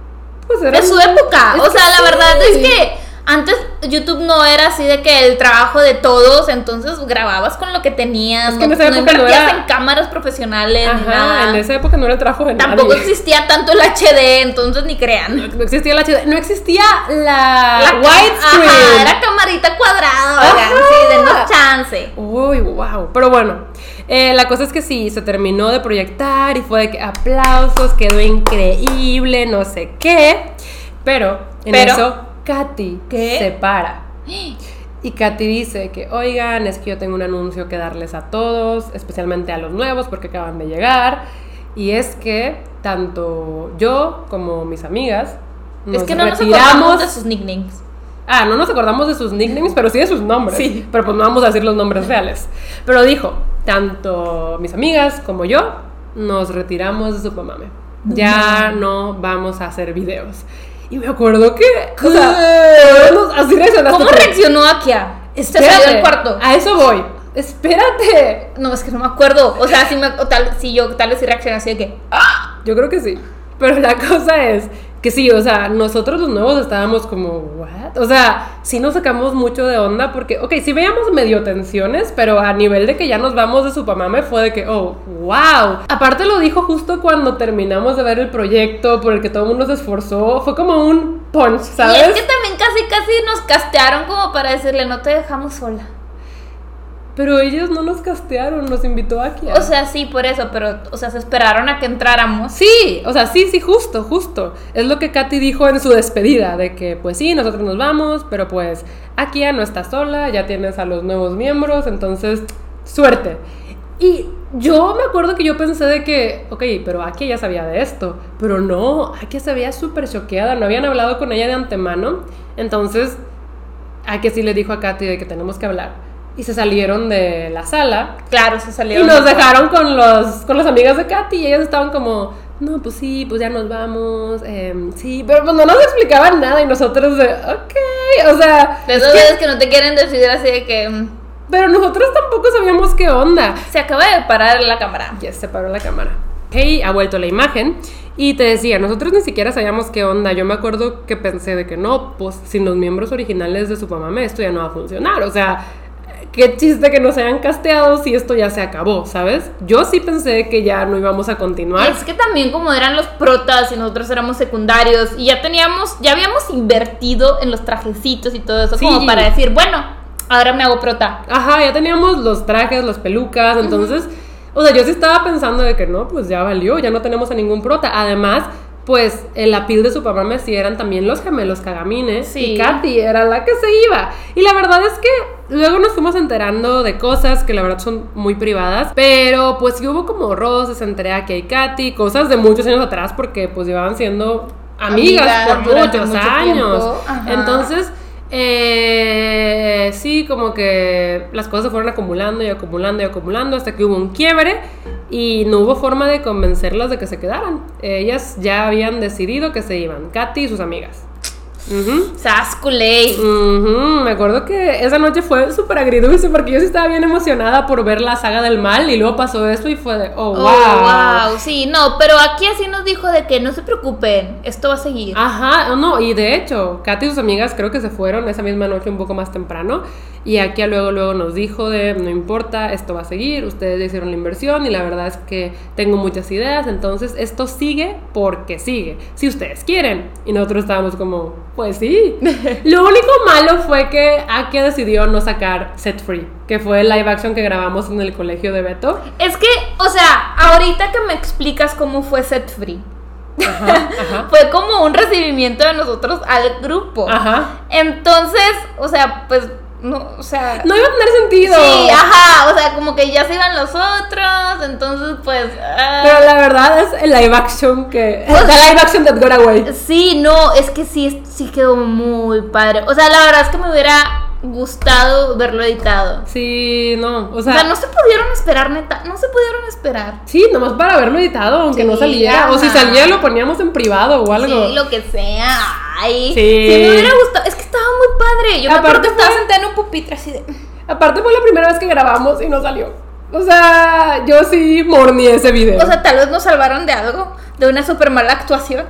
Pues. De su época. Es O sea, la sí. verdad es que antes YouTube no era así de que el trabajo de todos, entonces grababas con lo que tenías. Es que en no, esa no época no invertías era- en cámaras profesionales ni Ajá, nada. en esa época no era el trabajo de Tampoco nadie. existía tanto el HD, entonces ni crean. No existía el HD. No existía la, La widescreen. Ajá, era camarita cuadrada, oigan, sí, denos chance. Uy, wow. Pero bueno, eh, la cosa es que sí, se terminó de proyectar y fue de que aplausos, quedó increíble, no sé qué. Pero en Pero- eso, Katy ¿Qué? se para. *gasps* Y Katy dice que, oigan, es que yo tengo un anuncio que darles a todos, especialmente a los nuevos porque acaban de llegar. Y es que tanto yo como mis amigas nos es que no nos retiramos acordamos de sus nicknames. Ah, no nos acordamos de sus nicknames, pero sí de sus nombres. Sí. Pero pues no vamos a decir los nombres reales. Pero dijo, tanto mis amigas como yo nos retiramos de su. Ya no vamos a hacer videos. Y me acuerdo que... O sea, nos- así reaccionaste ¿Cómo reaccionó Akia? Espérate, del cuarto. A eso voy. Espérate. No, es que no me acuerdo. O sea, si, me, o tal, si yo tal vez sí reaccioné así de que. Yo creo que sí. Pero la cosa es que sí, o sea, nosotros los nuevos estábamos como, ¿what? O sea, sí nos sacamos mucho de onda porque, ok, sí veíamos medio tensiones, pero a nivel de que ya nos vamos de Supamame fue de que, oh, wow. Aparte lo dijo justo cuando terminamos de ver el proyecto por el que todo el mundo se esforzó, fue como un punch, ¿sabes? Y es que también casi, casi nos castearon como para decirle, no te dejamos sola. Pero ellos no nos castearon, nos invitó aquí. O sea, sí, por eso, pero, o sea, se esperaron a que entráramos. Sí, o sea, sí, sí, justo, justo. Es lo que Katy dijo en su despedida, de que pues sí, nosotros nos vamos, pero pues Akia no está sola, ya tienes a los nuevos miembros, entonces, suerte. Y yo me acuerdo que yo pensé de que, ok, pero Akia ya sabía de esto, pero no, Akia se veía súper choqueada, no habían hablado con ella de antemano, entonces Akia sí le dijo a Katy de que tenemos que hablar. Y se salieron de la sala Claro, se y salieron. nos mejor. dejaron con los con las amigas de Katy y ellas estaban como, no, pues sí, pues ya nos vamos, em, sí, pero pues no nos explicaban nada y nosotros de, ok, o sea, De esas veces que no te quieren decir así de que. mm, pero nosotros tampoco sabíamos qué onda. Se acaba de parar la cámara. Ya se paró la cámara. Hey, ha vuelto la imagen y te decía, nosotros ni siquiera sabíamos qué onda. Yo me acuerdo que pensé de que no, pues sin los miembros originales de Supamame esto ya no va a funcionar, o sea, qué chiste que nos hayan casteado si esto ya se acabó, ¿sabes? Yo sí pensé que ya no íbamos a continuar. Es que también como eran los protas y nosotros éramos secundarios y ya teníamos, ya habíamos invertido en los trajecitos y todo eso Sí. como para decir, bueno, ahora me hago prota. Ajá, ya teníamos los trajes, las pelucas, entonces, o sea, yo sí estaba pensando de que no, pues ya valió, ya no tenemos a ningún prota. Además, pues el apil de su papá sí eran también los gemelos Cagamines Sí. y Katy era la que se iba. Y la verdad es que luego nos fuimos enterando de cosas que la verdad son muy privadas, pero pues sí hubo como roces entre Aki y Katy, cosas de muchos años atrás porque pues llevaban siendo amigas, por muchos mucho años. Entonces, eh, sí, como que las cosas se fueron acumulando y acumulando y acumulando hasta que hubo un quiebre y no hubo forma de convencerlas de que se quedaran. Ellas ya habían decidido que se iban, Katy y sus amigas. Ujú. Sasculey. Ujú, Me acuerdo que esa noche fue súper agridulce porque yo sí estaba bien emocionada por ver la saga del mal y luego pasó esto y fue de, oh, wow. Oh, wow. Sí, no, pero aquí así nos dijo de que no se preocupen, esto va a seguir. Ajá, no, y de hecho, Katy y sus amigas creo que se fueron esa misma noche un poco más temprano. Y aquí a luego, luego nos dijo de, no importa, esto va a seguir, ustedes ya hicieron la inversión y la verdad es que tengo muchas ideas, entonces esto sigue porque sigue, si ustedes quieren. Y nosotros estábamos como, pues sí. *laughs* Lo único malo fue que Aki decidió no sacar Set Free, que fue el live action que grabamos en el colegio de Beto. Es que, o sea, ahorita que me explicas cómo fue Set Free, Ajá, ajá. *laughs* fue como un recibimiento de nosotros al grupo. Ajá. Entonces, o sea, pues, no, o sea... No iba a tener sentido. Sí, ajá, o sea, como que ya se iban los otros, entonces pues... ah. Pero la verdad es el live action que. Pues- The live action that got away. Sí, no, es que sí, sí quedó muy padre. O sea, la verdad es que me hubiera gustado verlo editado. Sí, no. O O sea, sea, no se pudieron esperar, neta, no se pudieron esperar. sí, nomás para haberlo editado, aunque Sí, no saliera. O si ajá. salía, lo poníamos en privado o algo. Sí, lo que sea. Ay, Sí. sí. me hubiera gustado. Es que estaba muy padre. Yo me Aparte que estaba fue- sentada en un pupitre así de. Aparte, fue la primera vez que grabamos y no salió. O sea, yo sí mornié ese video. O sea, tal vez nos salvaron de algo, de una súper mala actuación.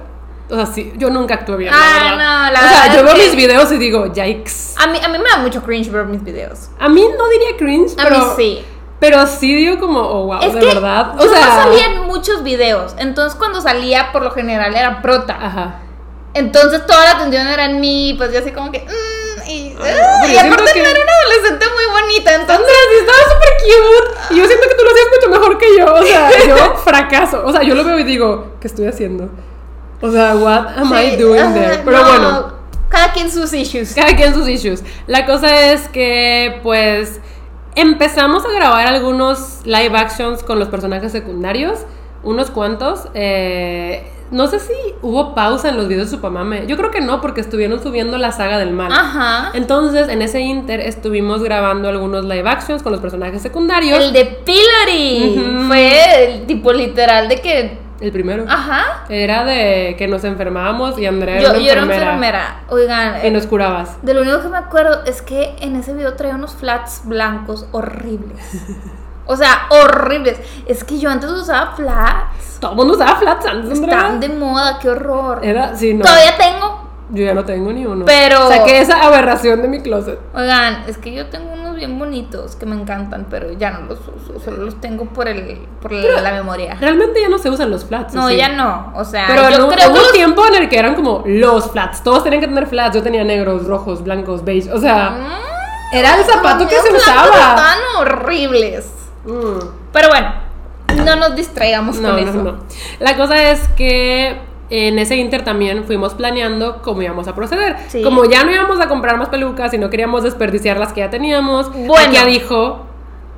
O sea, sí, yo nunca actué bien. Ah, la verdad. no, la O sea, verdad yo veo que- mis videos y digo, yikes. A mí, a mí me da mucho cringe ver mis videos. A mí no diría cringe, A pero. mí sí. Pero sí digo como, oh, wow, es de que verdad. O yo sea. no salía en muchos videos. Entonces, cuando salía, por lo general era prota. Ajá. Entonces, toda la atención era en mí. Pues yo así como que. mm, y, pero y aparte, que- no era una adolescente muy bonita. Entonces. Sí estaba súper cute. Y yo siento que tú lo hacías mucho mejor que yo. O sea, yo *laughs* fracaso. O sea, yo lo veo y digo, ¿qué estoy haciendo? O sea, what am I sí, doing ajá, there? Pero no, bueno, Cada quien sus issues. cada quien sus issues. La cosa es que, pues, empezamos a grabar algunos live actions con los personajes secundarios. Unos cuantos. Eh, no sé si hubo pausa en los videos de Supamame. Yo creo que no, porque estuvieron subiendo la saga del mal. Ajá. Entonces, en ese inter estuvimos grabando algunos live actions con los personajes secundarios. El de Pillory fue el tipo literal de que. El primero. Ajá. Era de que nos enfermábamos y Andrea Yo, era yo una era enfermera. enfermera. Oigan, Y nos curabas. de lo único que me acuerdo es que en ese video traía unos flats blancos horribles. *laughs* O sea, horribles. Es que yo antes usaba flats. Todo el mundo usaba flats antes, Andrea. Están de moda, qué horror. Era, sí, no. Todavía tengo. Yo ya no tengo ni uno. Pero- Saqué esa aberración de mi closet. Oigan, es que yo tengo unos bien bonitos que me encantan, pero ya no los uso. Solo los tengo por el por la, la memoria. Realmente ya no se usan los flats. ¿o No, sí? ya no. O sea, Pero yo no, creo hubo que los- tiempo en el que eran como los flats. Todos tenían que tener flats. Yo tenía negros, rojos, blancos, beige. O sea, Mm, era el zapato que se usaba. Están horribles. Mm. Pero bueno, no nos distraigamos No, con no, eso. no. La cosa es que en ese inter también fuimos planeando cómo íbamos a proceder. Sí. Como ya no íbamos a comprar más pelucas y no queríamos desperdiciar las que ya teníamos, Bueno. ya dijo,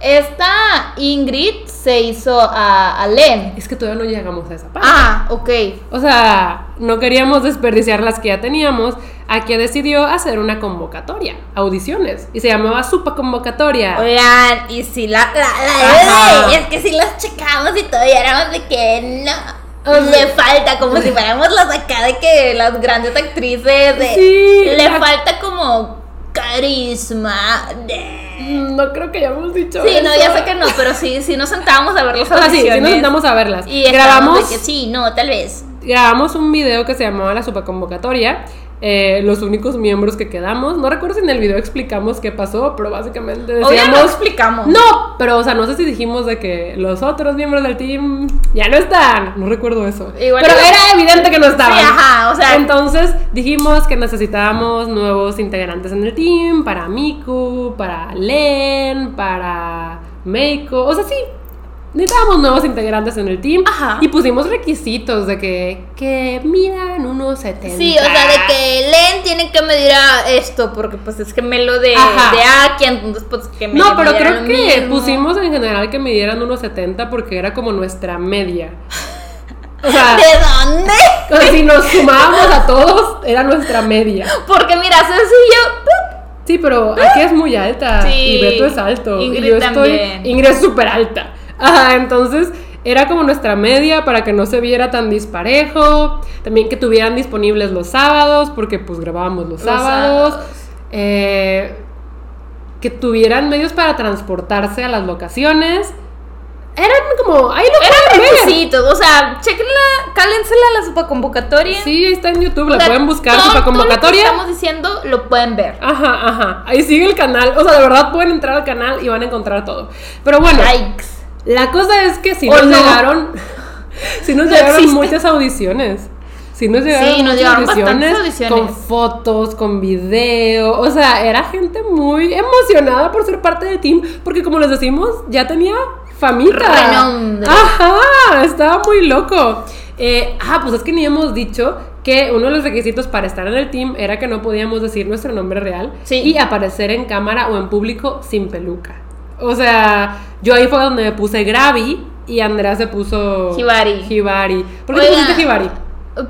Esta Ingrid se hizo a, a Len. es que todavía no llegamos a esa parte. Ah, ok. O sea, no queríamos desperdiciar las que ya teníamos. Aquí decidió hacer una convocatoria, audiciones, y se llamaba Supa Convocatoria. Oigan, y si la, la, es que si las checamos y todavía éramos de que no. O Le falta, como si fuéramos las acá de que las grandes actrices de. Sí, le la- falta como carisma. de- No creo que hayamos dicho Sí, no, ya sé que no, pero sí, sí nos sentábamos a ver las sea, *laughs* sí, sí nos sentamos a verlas. Y grabamos de que sí, no, tal vez. grabamos un video que se llamaba La Supa Convocatoria. Eh, los únicos miembros que quedamos. No recuerdo si en el video explicamos qué pasó, pero básicamente Obvio decíamos. no explicamos. No, pero o sea, no sé si dijimos de que los otros miembros del team ya no están. No recuerdo eso. Igual pero era evidente que no estaban. Sí, ajá, o sea- Entonces dijimos que necesitábamos nuevos integrantes en el team para Miku, para Len, para Meiko. O sea, sí. Necesitábamos nuevos integrantes en el team. Ajá. Y pusimos requisitos de que, que midan unos 70. Sí, o sea, de que Len tiene que medir a esto, porque pues es gemelo de, Ajá. de Aki, entonces pues que me No, pero creo que mismo. pusimos en general que midieran unos 70 porque era como nuestra media. O sea, ¿De dónde? o sea, si nos sumábamos a todos, era nuestra media. Porque mira, sencillo. Sí, pero aquí es muy alta Sí. y Beto es alto. Ingrid y yo estoy. también. Ingrid es súper alta. Ajá, entonces era como nuestra media para que no se viera tan disparejo. También que tuvieran disponibles los sábados, porque pues grabábamos los, Los sábados. sábados. Eh, que tuvieran medios para transportarse a las locaciones. Eran como. Ahí lo Eran requisitos, o sea, chequenla, cálensela la superconvocatoria. Sí, ahí está en YouTube, O la sea, pueden buscar, todo- super todo lo que convocatoria. estamos diciendo lo pueden ver. Ajá, ajá. Ahí sigue el canal. O sea, de verdad pueden entrar al canal y van a encontrar todo. Pero bueno, Likes. La cosa es que si ¿O nos no? llegaron. *laughs* Si nos No llegaron existe. muchas audiciones. Si nos llegaron Sí, nos muchas llegaron bastantes audiciones. con fotos, con video. O sea, era gente muy emocionada por ser parte del team. Porque como les decimos, ya tenía famita. Renombre. Ajá, estaba muy loco. Eh, ah, pues es que ni hemos dicho que uno de los requisitos para estar en el team era que no podíamos decir nuestro nombre real Sí. y aparecer en cámara o en público sin peluca. O sea, yo ahí fue donde me puse Gravi y Andrea se puso Hibari. Hibari. ¿Por qué te Oigan, pusiste Hibari?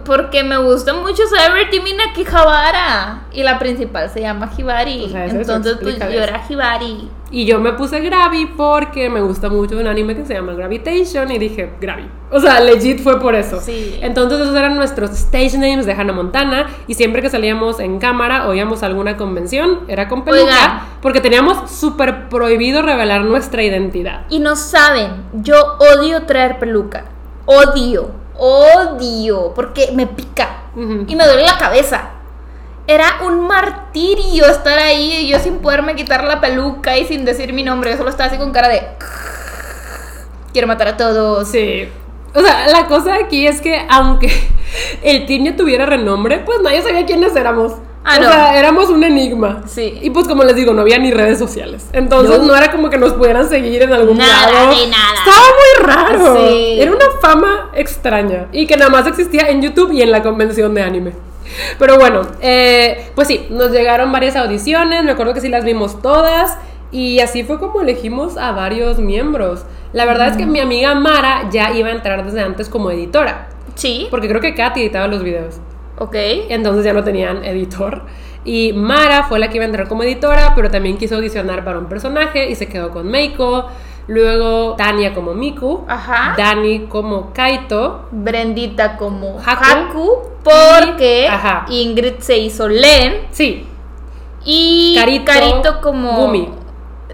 Porque me gusta mucho Celebrity Minaki Habara. Y la principal se llama Hibari. O sea, Entonces, pues yo era Hibari. Y yo me puse Gravi porque me gusta mucho un anime que se llama Gravitation y dije Gravi. O sea, legit fue por eso. Sí. Entonces esos eran nuestros stage names de Hannah Montana y siempre que salíamos en cámara o íbamos a alguna convención era con peluca Oigan. porque teníamos súper prohibido revelar nuestra identidad. Y no saben, yo odio traer peluca. Odio. Odio. Porque me pica. Y me duele la cabeza. Era un martirio estar ahí y yo sin poderme quitar la peluca y sin decir mi nombre. Yo solo estaba así con cara de. Quiero matar a todos. Sí. O sea, la cosa aquí es que aunque *laughs* el ya tuviera renombre, pues nadie sabía quiénes éramos. Ah, o no. sea, éramos un enigma. Sí. Y pues como les digo, no había ni redes sociales. Entonces No. no, era como que nos pudieran seguir en algún Nada lado. de nada. Estaba muy raro. Sí. Era una fama extraña. Y que nada más existía en YouTube y en la convención de anime. Pero bueno, eh, pues sí, nos llegaron varias audiciones. Me acuerdo que sí las vimos todas. Y así fue como elegimos a varios miembros. La verdad es que mi amiga Mara ya iba a entrar desde antes como editora. Sí. Porque creo que Katy editaba los videos. Ok. Entonces ya no tenían editor. Y Mara fue la que iba a entrar como editora, pero también quiso audicionar para un personaje y se quedó con Meiko. Luego Tania como Miku. Ajá. Dani como Kaito. Brendita como Haku. Haku. porque Y- ajá. Ingrid se hizo Len. Sí, Y Carito, Carito, como. Gumi.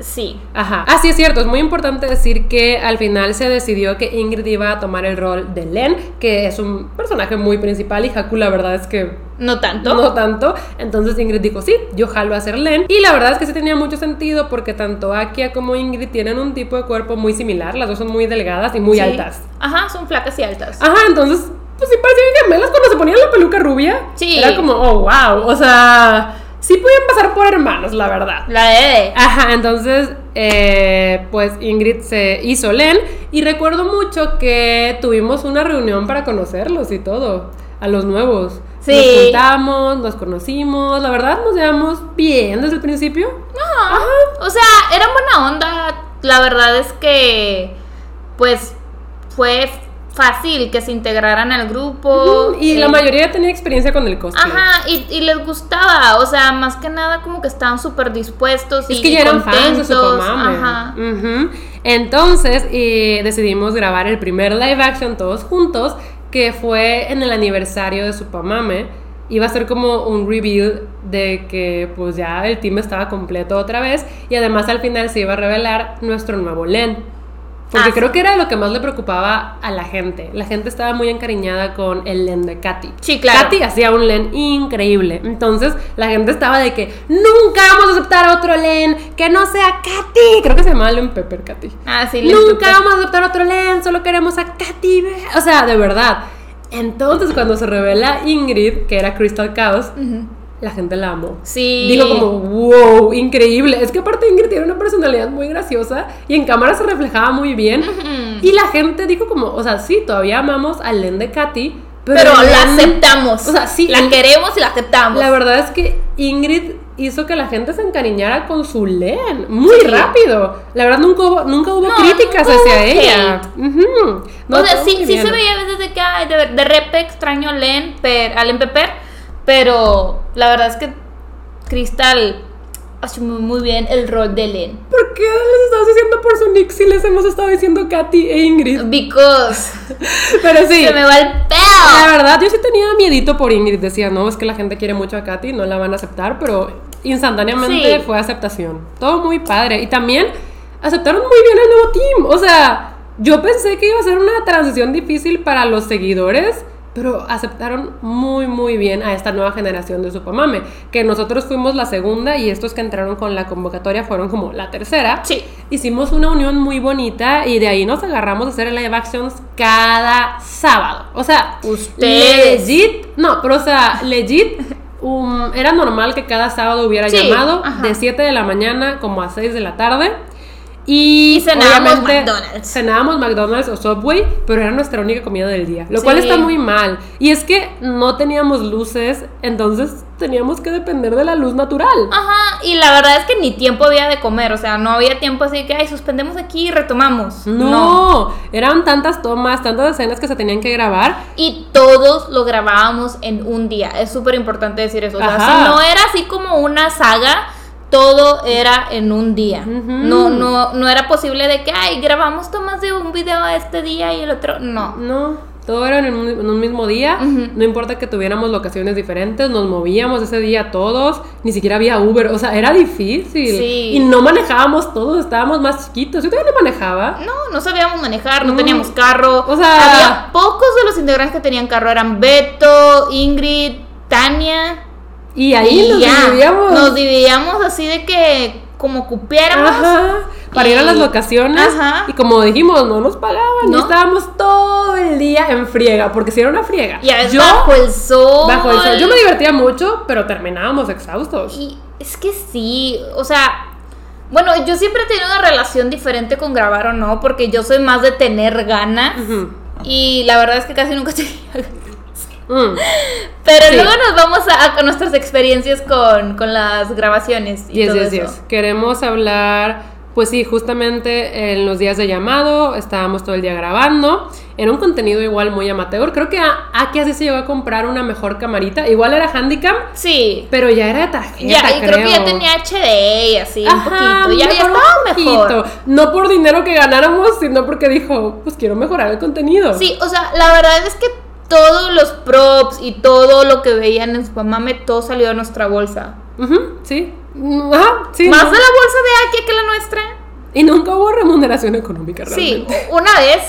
Sí. ajá. Ah, sí, es cierto. Es muy importante decir que al final se decidió que Ingrid iba a tomar el rol de Len, que es un personaje muy principal, y Haku la verdad es que No tanto. No tanto. Entonces Ingrid dijo, sí, yo jalo a ser Len. Y la verdad es que sí tenía mucho sentido porque tanto Akia como Ingrid tienen un tipo de cuerpo muy similar. Las dos son muy delgadas y muy Sí. altas. Ajá, son flacas y altas. Ajá, entonces, pues sí parecían gemelas cuando se ponían la peluca rubia. Sí. Era como, oh, wow. O sea, sí podían pasar por hermanos, la verdad. La de. Ajá, entonces, eh, pues Ingrid se hizo Len y recuerdo mucho que tuvimos una reunión para conocerlos y todo, a los nuevos. Sí. Nos juntamos, nos conocimos, la verdad nos llevamos bien desde el principio. No. O sea, era buena onda. La verdad es que. Pues. Fue fácil que se integraran al grupo. Y la eh, mayoría tenía experiencia con el cosplay. Ajá, y, y les gustaba, o sea, más que nada como que estaban súper dispuestos y que ya eran fans de contentos. Ajá. Ujú. Entonces eh, decidimos grabar el primer live action todos juntos, que fue en el aniversario de su Pamame. Iba a ser como un reveal de que pues ya el team estaba completo otra vez y además al final se iba a revelar nuestro nuevo Len. Porque Ah, creo sí. que era lo que más le preocupaba a la gente. La gente estaba muy encariñada con el Len de Katy. Sí, claro. Katy hacía un Len increíble. Entonces la gente estaba de que nunca vamos a aceptar otro Len que no sea Katy. Creo que se llamaba Len Pepper Katy. Ah, sí, les Nunca vamos a aceptar otro Len, solo queremos a Katy. O sea, de verdad. Entonces cuando se revela Ingrid, que era Crystal Chaos, Ujú. La gente la amó. Sí. Dijo como, wow, increíble. Es que aparte Ingrid tiene una personalidad muy graciosa y en cámara se reflejaba muy bien. Y la gente dijo como, o sea, sí, todavía amamos a Len de Katy, pero, Pero la aceptamos. O sea, sí, La queremos y la aceptamos. La verdad es que Ingrid hizo que la gente se encariñara con su Len muy Sí. rápido. La verdad nunca hubo, nunca hubo No, críticas nunca hacia hubo ella. Ujú. No, o sea, sí, sí se veía a veces de que ay, de, de repe extraño Len, per, a Len Pepper, pero la verdad es que Crystal asumió muy bien el rol de Len. ¿Por qué les estás diciendo por su nick si les hemos estado diciendo Katy e Ingrid? Because *laughs* Pero sí. se me va el La pedo. verdad, yo sí tenía miedito por Ingrid. Decía, no, es que la gente quiere mucho a Katy, no la van a aceptar, pero instantáneamente Sí. fue aceptación. Todo muy padre. Y también aceptaron muy bien el nuevo team. O sea, yo pensé que iba a ser una transición difícil para los seguidores, pero aceptaron muy, muy bien a esta nueva generación de Supamame. Que nosotros fuimos la segunda y estos que entraron con la convocatoria fueron como la tercera. Sí. Hicimos una unión muy bonita y de ahí nos agarramos a hacer live actions cada sábado. O sea, Ustedes. legit, no, pero o sea, legit, um, era normal que cada sábado hubiera Sí, llamado ajá. de 7 de la mañana como a 6 de la tarde. Y, Y cenábamos McDonald's. Cenábamos McDonald's o Subway, pero era nuestra única comida del día. Lo Sí. cual está muy mal. Y es que no teníamos luces, entonces teníamos que depender de la luz natural. Ajá, y la verdad es que ni tiempo había de comer, o sea, no había tiempo así que, ay, suspendemos aquí y retomamos. No, eran tantas tomas, tantas escenas que se tenían que grabar. Y todos lo grabábamos en un día. Es súper importante decir eso. O sea, Ajá. si no era así como una saga, todo era en un día. No, no, no era posible de que, ay, grabamos tomas de un video este día y el otro. No. No, todo era en un, en un mismo día. No importa que tuviéramos locaciones diferentes, nos movíamos ese día todos. Ni siquiera había Uber, o sea, era difícil. Sí. Y no manejábamos todos, estábamos más chiquitos. Yo todavía no manejaba. No, no sabíamos manejar, no No. teníamos carro. O sea- había pocos de los integrantes que tenían carro. Eran Beto, Ingrid, Tania. Y ahí nos ya. dividíamos. Nos dividíamos así de que como cupiéramos. Ajá, para ir a las locaciones. Ajá. Y como dijimos, no nos pagaban. No. Y estábamos todo el día en friega, porque si era una friega. Y a veces Yo, bajo el sol. bajo el sol. Yo me divertía mucho, pero terminábamos exhaustos. Y es que sí, o sea, bueno, yo siempre he tenido una relación diferente con grabar o no, porque yo soy más de tener ganas. Y la verdad es que casi nunca *laughs* tenía ganas. Mm. *laughs* Pero Sí. luego nos vamos a, a nuestras experiencias con, con las grabaciones y Yes, todo yes, eso. yes. Queremos hablar, pues sí, justamente en los días de llamado, estábamos todo el día grabando. Era un contenido igual muy amateur. Creo que a- Aki así se llegó a comprar una mejor camarita. Igual era Handicam, Sí. pero ya era tarjeta. Ya, y creo. que ya tenía HD y así, un Ajá, poquito. Ya, ya estaba un mejor. poquito. No por dinero que ganáramos, sino porque dijo, pues quiero mejorar el contenido. Sí, o sea, la verdad es que todos los props y todo lo que veían en Spamame, todo salió de nuestra bolsa. Sí. Mm, Ajá, sí. Más no. de la bolsa de Aki que la nuestra. Y nunca hubo remuneración económica Sí, realmente. una vez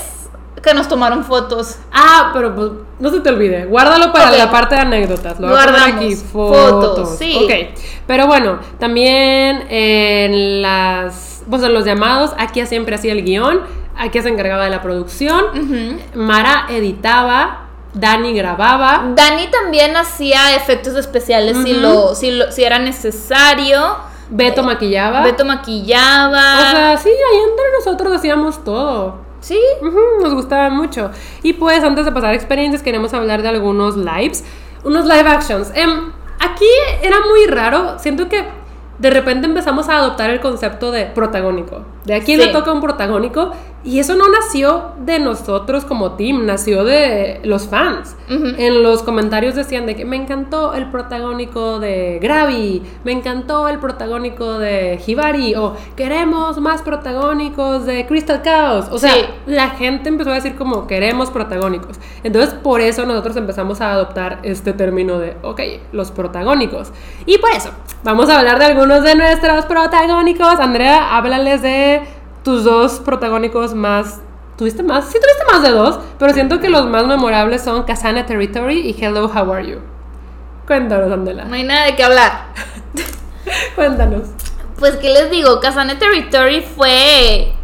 que nos tomaron fotos. Ah, pero pues no se te olvide. Guárdalo para la parte de anécdotas. Lo Guardamos. aquí. Fotos, Fotos. sí. Ok. Pero bueno, también en las. Pues en los llamados, aquí siempre hacía el guion. Aquí se encargaba de la producción. Ujú. Mara editaba. Dani grababa. Dani también hacía efectos especiales si, lo, si, lo, si era necesario. Beto maquillaba. Beto maquillaba. O sea, sí, ahí entre nosotros hacíamos todo. sí. Nos gustaba mucho. Y pues antes de pasar a experiencias, queremos hablar de algunos lives, unos live actions. Em, aquí era muy raro, siento que de repente empezamos a adoptar el concepto de protagónico. De aquí Sí. le toca un protagónico. Y eso no nació de nosotros como team, nació de los fans. En los comentarios decían de que me encantó el protagónico de Gravi, me encantó el protagónico de Hibari, o queremos más protagónicos de Crystal Chaos. O sea, Sí. la gente empezó a decir como queremos protagónicos. Entonces, por eso nosotros empezamos a adoptar este término de, ok, los protagónicos. Y por eso, vamos a hablar de algunos de nuestros protagónicos. Andrea, háblales de tus dos protagónicos más. ¿Tuviste más? Sí, tuviste más de dos, pero siento que los más memorables son Kasana Territory y Hello, How Are You. Cuéntanos, Andela. No hay nada de qué hablar. *laughs* Cuéntanos. Pues, ¿qué les digo? Kazane Territory fue.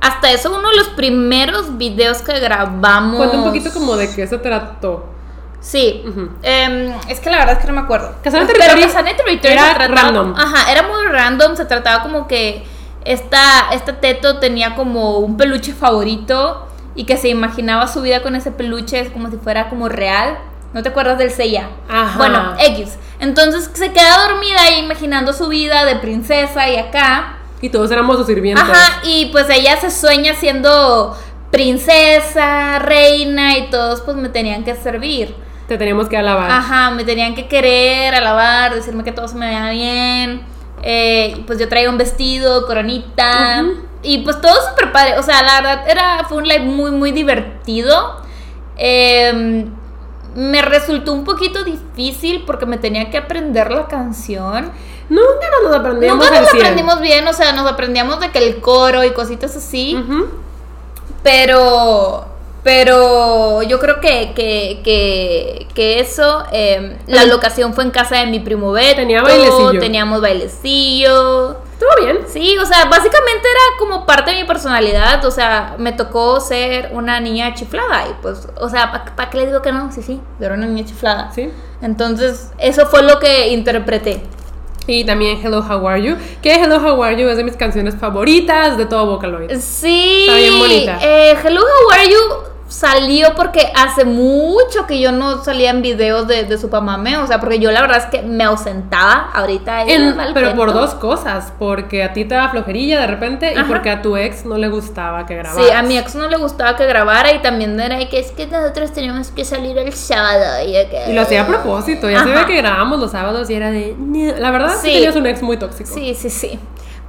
Hasta eso, uno de los primeros videos que grabamos. Cuenta un poquito como de qué se trató. Sí. Ujú. Em, es que la verdad es que no me acuerdo. Casane Pero Territory Casane Territory era trataba- random. Ajá, era muy random. Se trataba como que esta, esta teto tenía como un peluche favorito y que se imaginaba su vida con ese peluche como si fuera como real. ¿No te acuerdas del Seiya? Ajá. Bueno, X. Entonces se queda dormida ahí imaginando su vida de princesa y acá. Y todos éramos sus sirvientes. Ajá, y pues ella se sueña siendo princesa, reina y todos pues me tenían que servir. Te teníamos que alabar. Ajá, me tenían que querer, alabar, decirme que todo se me veía bien. Eh, pues yo traía un vestido, coronita. Y pues todo súper padre. O sea, la verdad era, fue un live muy, muy divertido. Eh, me resultó un poquito difícil porque me tenía que aprender la canción. Nunca nos aprendíamos Nunca nos 100. aprendimos bien, o sea, nos aprendíamos de que el coro y cositas así. Ujú. Pero, pero yo creo que, que, que, que eso, eh, la locación fue en casa de mi primo Beto. Tenía bailecillo. Teníamos bailecillo. Estuvo bien. Sí, o sea, básicamente era como parte de mi personalidad. O sea, me tocó ser una niña chiflada. Y pues, o sea, ¿para qué le digo que no? Sí, sí, yo era una niña chiflada. Sí. Entonces, eso fue lo que interpreté. Y también Hello How Are You, que Hello How Are You es de mis canciones favoritas de todo Vocaloid. Sí. Está bien bonita. Eh, Hello, How Are You salió porque hace mucho que yo no salía en videos de, de Supamame. O sea, porque yo la verdad es que me ausentaba ahorita. En- pero por dos cosas, porque a ti te daba flojerilla de repente y porque a tu ex no le gustaba que grabaras. Sí, a mi ex no le gustaba que grabara y también era que es que nosotros teníamos que salir el sábado. Y, de que- Y lo hacía a propósito, ya se Ajá. ve que grabábamos los sábados y era de... La verdad sí. Sí. tenías un ex muy tóxico. Sí, sí, sí.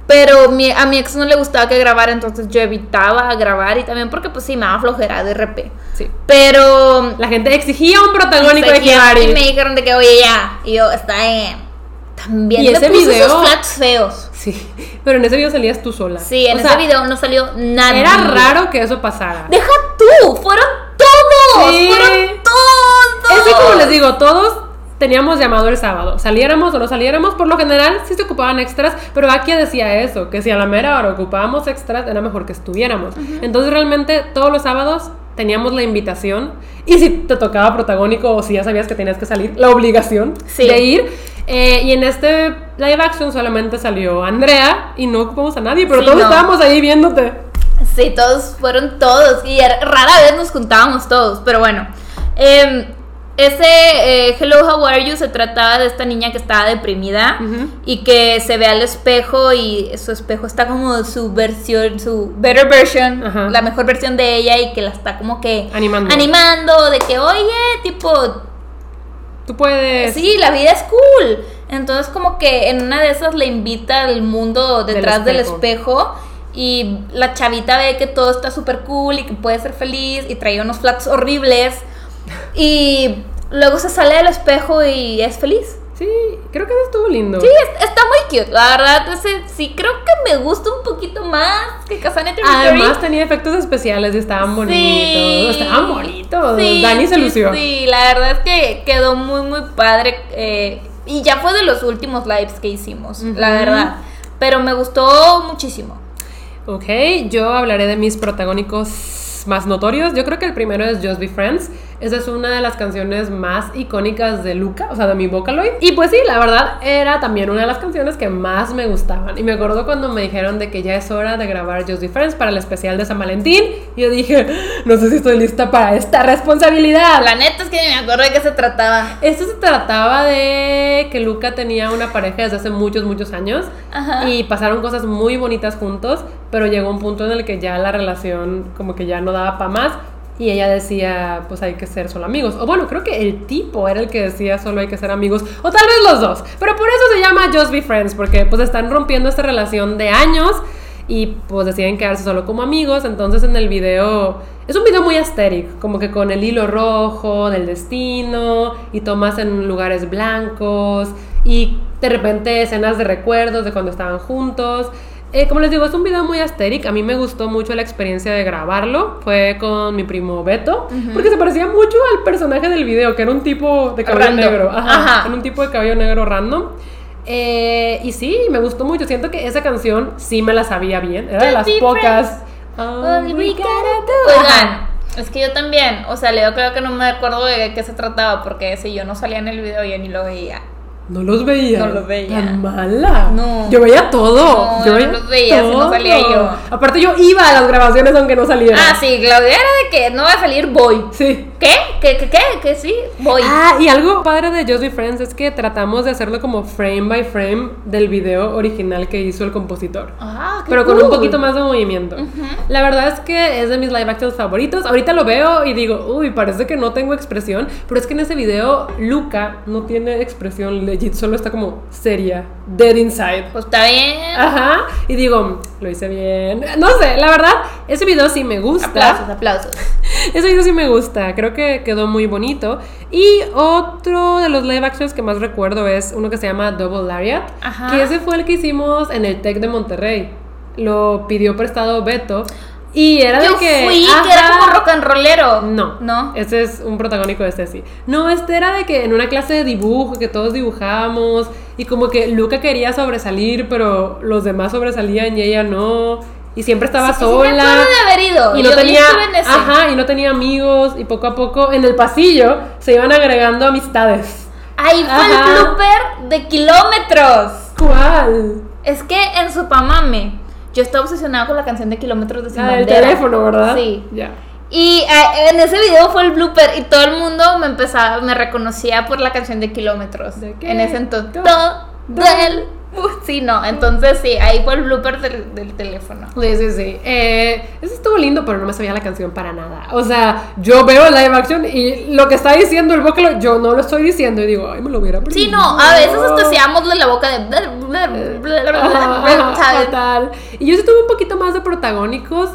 Pero mi- a mi ex no le gustaba que grabara, entonces yo evitaba grabar y también porque pues sí, me daba flojera de RP. Sí. Pero La gente exigía un protagónico de Hibari. Y me dijeron de que, oye, ya. Y yo, está bien. También Y me ese puso video- esos flats feos. Sí, *laughs* pero en ese video salías tú sola. Sí, en O ese sea, video no salió nada. Era raro que eso pasara. Deja tú, fueron todos. Sí. Fueron todos. Es que como les digo, todos teníamos llamado el sábado. Saliéramos o no saliéramos, por lo general sí se ocupaban extras, pero aquí decía eso, que si a la mera hora ocupábamos extras, era mejor que estuviéramos. Entonces realmente todos los sábados teníamos la invitación y si te tocaba protagónico o si ya sabías que tenías que salir, la obligación Sí. de ir. Eh, y en este live action solamente salió Andrea y no ocupamos a nadie, pero Sí, todos no. estábamos ahí viéndote. Sí, todos fueron todos. Y era- rara vez nos juntábamos todos. Pero bueno. em, ese eh, Hello, How Are You se trataba de esta niña que estaba deprimida y que se ve al espejo y su espejo está como su versión, su better version, la mejor versión de ella y que la está como que Animando. animando de que, oye, tipo, Tú puedes... sí, la vida es cool. Entonces como que en una de esas le invita al mundo Del detrás del espejo. espejo. Y la chavita ve que todo está súper cool y que puede ser feliz y trae unos flats horribles. Y luego se sale del espejo y es feliz. Sí, creo que eso estuvo lindo. Sí, es- está muy cute. La verdad, ese sí creo que me gusta un poquito más que Territory. Además tenía efectos especiales y estaban bonitos. Sí. Estaban bonitos. Sí, Dani se sí, lució. Sí, la verdad es que quedó muy, muy padre. eh, y ya fue de los últimos lives que hicimos, la Ujú. verdad. Pero me gustó muchísimo. Ok, yo hablaré de mis protagónicos más notorios. Yo creo que el primero es Just Be Friends. Esa es una de las canciones más icónicas de Luca, o sea, de mi Vocaloid. Y pues sí, la verdad era también una de las canciones que más me gustaban. Y me acuerdo cuando me dijeron de que ya es hora de grabar Just Friends para el especial de San Valentín. Y yo dije, no sé si estoy lista para esta responsabilidad. La neta es que ni me acuerdo de qué se trataba. Esto se trataba de que Luca tenía una pareja desde hace muchos, muchos años Ajá. y pasaron cosas muy bonitas juntos, pero llegó un punto en el que ya la relación como que ya no daba para más y ella decía, pues hay que ser solo amigos. O bueno, creo que el tipo era el que decía solo hay que ser amigos, o tal vez los dos, pero por eso se llama Just Be Friends, porque pues están rompiendo esta relación de años y pues deciden quedarse solo como amigos. Entonces en el video es un video muy aesthetic, como que con el hilo rojo del destino y tomas en lugares blancos y de repente escenas de recuerdos de cuando estaban juntos. Eh, como les digo, es un video muy aesthetic. A mí me gustó mucho la experiencia de grabarlo. Fue con mi primo Beto, porque se parecía mucho al personaje del video, que era un tipo de cabello Random. negro. Ajá, un tipo de cabello negro random. Eh, y sí, me gustó mucho. Siento que esa canción sí me la sabía bien. Era de las pocas. Do. Oigan, Es que yo también, o sea, Leo creo que no me acuerdo de qué se trataba, porque si yo no salía en el video yo ni lo veía. No los veía. No los veía. Tan mala. No. Yo veía todo. No, yo no los veía, si no salía yo. Aparte, yo iba a las grabaciones aunque no saliera. Ah, sí, Claudia era de que no va a salir, voy. Sí. ¿Qué? ¿Qué? ¿Qué? ¿Qué? ¿Qué? Sí, voy. Ah, y algo padre de Just Be Friends es que tratamos de hacerlo como frame by frame del video original que hizo el compositor. Ah, qué Pero con un poquito más de movimiento. La verdad es que es de mis live actions favoritos. Ahorita lo veo y digo, uy, parece que no tengo expresión. Pero es que en ese video, Luca no tiene expresión legit, solo está como seria, dead inside. Pues está bien. Ajá. Y digo, lo hice bien. No sé, la verdad, ese video sí me gusta. Aplausos, aplausos. *laughs* Ese video sí me gusta, creo que quedó muy bonito. Y otro de los live actions que más recuerdo es uno que se llama Double Lariat, Ajá. que ese fue el que hicimos en el TEC de Monterrey. Lo pidió prestado Beto. Y era Yo de que. fui, que era ajá. como rock and rollero. No, No. Ese es un protagónico de este sí. No, este era de que en una clase de dibujo que todos dibujábamos y como que Luca quería sobresalir, pero los demás sobresalían y ella no. Y siempre estaba Sí, sí, me sola. acuerdo de haber ido. Y no yo tenía, en ese. ajá, y no tenía amigos y poco a poco en el pasillo se iban agregando amistades. Ahí fue Ajá. el blooper de kilómetros. ¿Cuál? Es que en Supamame yo estaba obsesionada con la canción de kilómetros de Sin del Bandera. teléfono, ¿verdad? Sí. Ya. Y eh, en ese video fue el blooper y todo el mundo me empezaba, me reconocía por la canción de kilómetros. ¿De? En ese entonces. Do- Todo do- el- *laughs* Sí, no, entonces sí, ahí fue el blooper del, del teléfono. Sí, sí, sí. Eh, eso estuvo lindo, pero no me sabía la canción para nada. O sea, yo veo el live action y lo que está diciendo el vocalo, yo no lo estoy diciendo y digo, ay, me lo hubiera Sí, aprendido. no, a veces hasta hacíamos la boca de. ¿sabes? fatal. Y yo sí tuve un poquito más de protagónicos,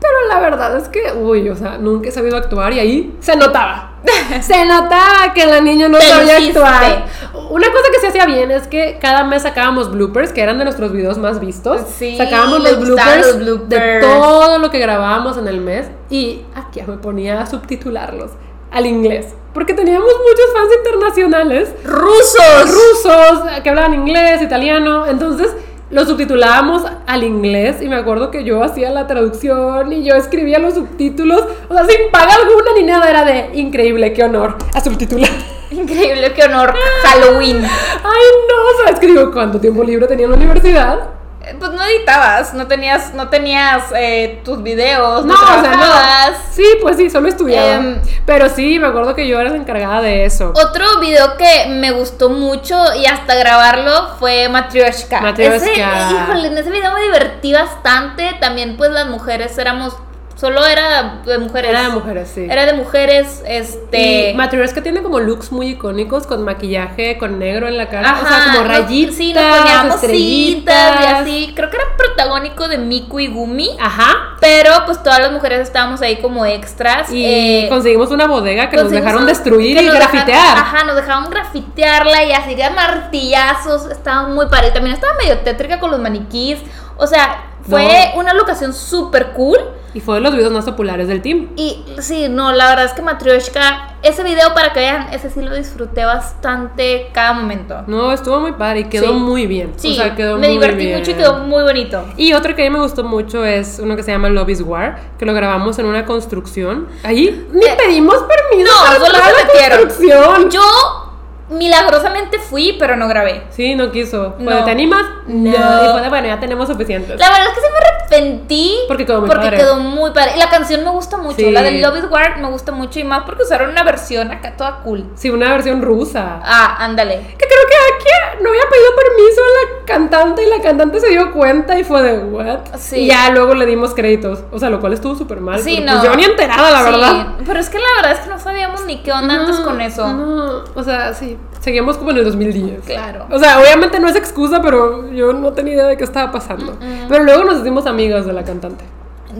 pero la verdad es que, uy, o sea, nunca he sabido actuar y ahí se notaba. *laughs* se notaba que la niña no sabía actuar. Una cosa que se hacía bien es que cada mes sacábamos bloopers, que eran de nuestros videos más vistos. Sí, sacábamos los bloopers, los de bloopers. todo lo que grabábamos en el mes y aquí me ponía a subtitularlos al inglés. Porque teníamos muchos fans internacionales ¡Rusos! rusos que hablaban inglés, italiano, entonces lo subtitulábamos al inglés y me acuerdo que yo hacía la traducción y yo escribía los subtítulos, o sea, sin paga alguna ni nada, era de increíble, qué honor a subtitular. Increíble, qué honor. Halloween. Ay, no, ¿sabes qué digo? ¿Cuánto tiempo libre tenía en la universidad? Eh, Pues no editabas, no tenías, no tenías eh, tus videos, no, No, o sea, trabajabas. no. Sí, pues sí, solo estudiaba. Em, Pero sí, me acuerdo que yo era la encargada de eso. Otro video que me gustó mucho y hasta grabarlo fue Matryoshka. Matryoshka. Ese, híjole, en ese video me divertí bastante. También pues las mujeres éramos, solo era de mujeres. Era de mujeres, sí. Era de mujeres, este... Y Matryoshka tiene como looks muy icónicos con maquillaje, con negro en la cara, o Ajá, sea, como rayitas, Sí, nos poníamos estrellitas y así. Creo que era protagónico de Miku y Gumi. Ajá. Pero pues todas las mujeres estábamos ahí como extras. Y eh, conseguimos una bodega que nos dejaron un- destruir que y dejaron- grafitear. ajá, nos dejaron grafitearla y así de martillazos. Estaba muy padre. También estaba medio tétrica con los maniquís. O sea, fue No. una locación súper cool. Y fue de los videos más populares del team. Y sí, no, la verdad es que Matryoshka, ese video para que vean, ese sí lo disfruté bastante cada momento. No, estuvo muy padre y quedó Sí. muy bien. Sí, o sea, quedó me muy divertí bien. mucho y quedó muy bonito. Y otro que a mí me gustó mucho es uno que se llama Love is War, que lo grabamos en una construcción. Ahí ni Eh, pedimos permiso no, para solo se la metieron. construcción. Yo milagrosamente fui, pero no grabé. Sí, no quiso. No. de, ¿te animas? No. Y de, bueno, ya tenemos suficientes. La verdad es que sí me arrepentí. Porque quedó muy porque padre. quedó muy padre. Y la canción me gusta mucho. Sí. La de Love is War me gusta mucho. Y más porque usaron una versión acá toda cool. Sí, una versión rusa. Ah, ándale. Que creo que aquí no había pedido permiso a la cantante y la cantante se dio cuenta y fue de, ¿what? Sí. Y ya luego le dimos créditos. O sea, lo cual estuvo súper mal. Sí, no. pues, yo ni enterada, la Sí, verdad. Pero es que la verdad es que no sabíamos ni qué onda antes con eso. No, o sea, sí. Seguimos como en el 2010. Claro. O sea, obviamente no es excusa, pero yo no tenía idea de qué estaba pasando. Pero luego nos hicimos amigas de la cantante.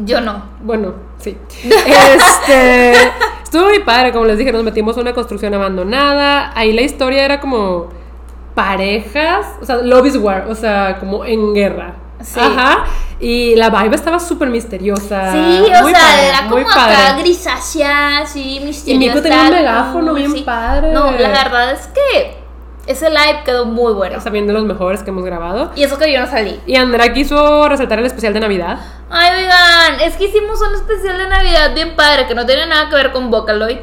Yo no. Bueno, sí. *laughs* Este. Estuvo muy padre, como les dije, nos metimos a una construcción abandonada. Ahí la historia era como parejas, o sea, love is war, o sea, como en guerra. Sí. Ajá. Y la vibe estaba súper misteriosa. Sí, o Muy sea, padre, era muy como padre. acá grisácea, así, misteriosa. Mico tenía un megáfono cool, bien sí. padre. No, la verdad es que Ese live quedó muy bueno. Está bien de los mejores que hemos grabado. Y eso que yo no salí. Y Andrea quiso resaltar el especial de Navidad. Ay, oigan, es que hicimos un especial de Navidad bien padre que no tiene nada que ver con Vocaloid.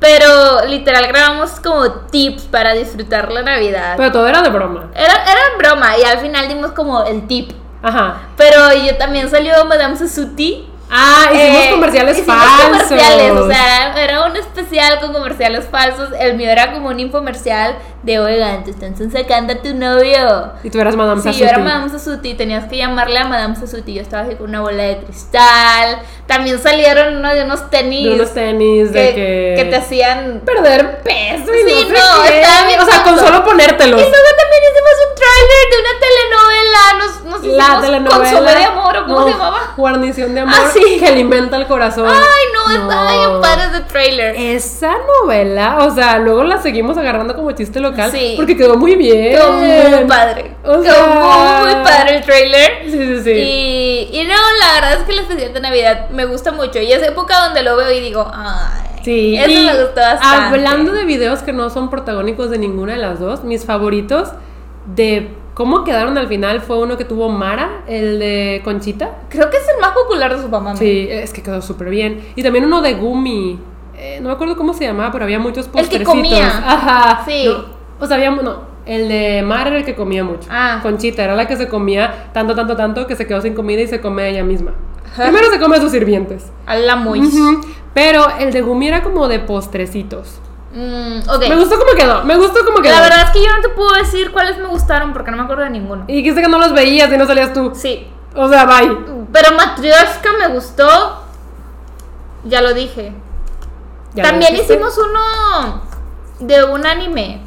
Pero literal grabamos como tips para disfrutar la Navidad. Pero todo era de broma. Era, era broma y al final dimos como el tip. Ajá. Pero yo también salió Madame Sasuti. Ah, hicimos Eh, comerciales hicimos falsos. comerciales, o sea, era un especial con comerciales falsos. El mío era como un infomercial de, oigan, te están sacando a tu novio. Y tú eras Madame Sí, Sasuti. yo era Madame Sasuti, tenías que llamarle a Madame Sasuti. Yo estaba así con una bola de cristal. También salieron uno de unos tenis. De unos tenis de que... que te hacían. Perder peso y Sí, no, no, estaba bien O sea, con solo ponértelos. Y luego también hicimos un tráiler de una telenovela. Nos, nos La telenovela. Consomé de amor, ¿o cómo no, se llamaba? Guarnición de amor Ah, sí. que alimenta el corazón. Ay, no, estaba bien padre ese trailer. Esa novela, o sea, luego la seguimos agarrando como chiste local. Sí. Porque quedó muy bien. Quedó muy padre. O Quedó sea- muy, muy padre el trailer. Sí, sí, sí. Y, y no, la verdad es que el especial de Navidad me gusta mucho. Y es época donde lo veo y digo, ay. Sí, Eso y me gustó bastante. Hablando de videos que no son protagónicos de ninguna de las dos, mis favoritos de cómo quedaron al final fue uno que tuvo Mara, el de Conchita. Creo que es el más popular de su mamá. Sí, es que quedó súper bien. Y también uno de Gumi. Eh, no me acuerdo cómo se llamaba, pero había muchos El que comía. Ajá. Sí. No, o sea, había. No, el de Mara era el que comía mucho. Ah. Conchita era la que se comía tanto, tanto, tanto que se quedó sin comida y se come ella misma. Primero se come a sus sirvientes. A la muy. Pero el de Gumi era como de postrecitos. Mm. Me gustó cómo quedó, me gustó cómo quedó. La verdad es que yo no te puedo decir cuáles me gustaron porque no me acuerdo de ninguno. Y dijiste que no los veías y no salías tú. Sí. O sea, bye. Pero Matryoshka me gustó. Ya lo dije. Ya También hicimos uno de un anime.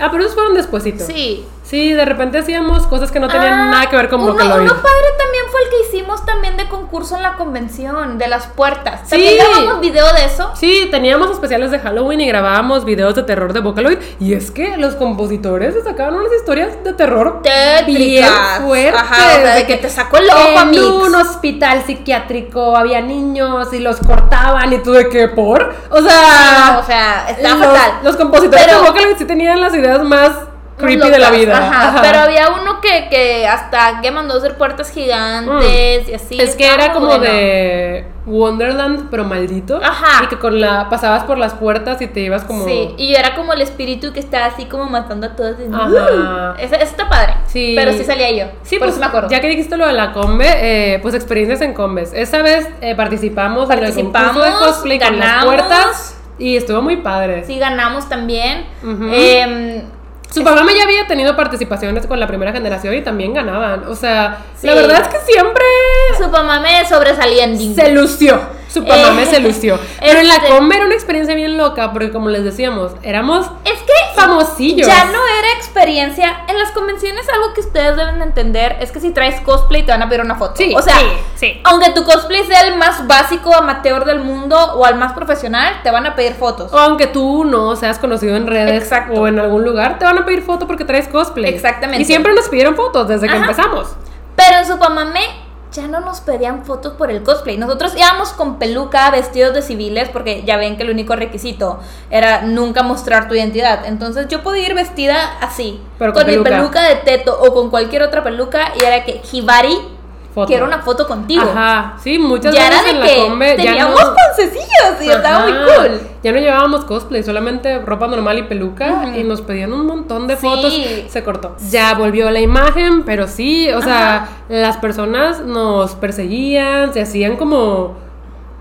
Ah, pero esos fueron despuesitos. Sí. Sí, de repente hacíamos cosas que no tenían Ah, nada que ver con uno, Vocaloid. uno padre también fue el que hicimos también de concurso en la convención, de las puertas. Sí. También grabamos video de eso. Sí, teníamos especiales de Halloween y grabábamos videos de terror de Vocaloid. Y es que los compositores se sacaban unas historias de terror bien Tétricas. fuertes. Ajá, o sea, de que te sacó el ojo, En un hospital psiquiátrico había niños y los cortaban y tú de qué por. O sea, No, o sea, está fatal. los compositores Pero- de Vocaloid sí tenían las ideas más Creepy de la vida. Ajá, Ajá. Pero había uno que, que hasta que mandó hacer puertas gigantes y así. Es que era como bueno. de Wonderland, pero maldito. Ajá. Y que con la pasabas por las puertas y te ibas como. Sí, y yo era como el espíritu que estaba así como matando a todos. Ajá. Ese, ese está padre. Sí. Pero sí salía yo. Sí, por pues eso me acuerdo. ya que dijiste lo de la combe, eh, pues experiencias en combes. Esa vez eh, participamos, en el Participamos, de cosplay con las ganamos. puertas y estuvo muy padre. Sí, ganamos también. Em, Su mamá ya había tenido participaciones con la primera generación y también ganaban. O sea, Sí. la verdad es que siempre su mamá me sobresalía en Disney. se lució. Su papá Eh, me se lució. Pero en la este- combe era una experiencia bien loca porque como les decíamos, éramos Es que famosillos. ya no era experiencia. En las convenciones algo que ustedes deben de entender es que si traes cosplay te van a pedir una foto. Sí, o sea, sí, sí. aunque tu cosplay sea el más básico amateur del mundo o al más profesional, te van a pedir fotos. O aunque tú no seas conocido en redes Exacto. o en algún lugar, te van a pedir foto porque traes cosplay. Exactamente. Y siempre nos pidieron fotos desde que Ajá. empezamos. Pero en Supamame ya no nos pedían fotos por el cosplay. Nosotros íbamos con peluca, vestidos de civiles, porque ya ven que el único requisito era nunca mostrar tu identidad. Entonces yo podía ir vestida así, Pero con con, mi peluca. peluca de teto o con cualquier otra peluca, y era que Hibari Foto. una foto contigo. Ajá, sí, muchas ya era veces en de la que combe teníamos no... y estaba muy cool. Ya no llevábamos cosplay, solamente ropa normal y peluca y nos pedían un montón de Sí. fotos. Se cortó. Ya volvió la imagen, pero sí, o sea, las personas nos perseguían, se hacían como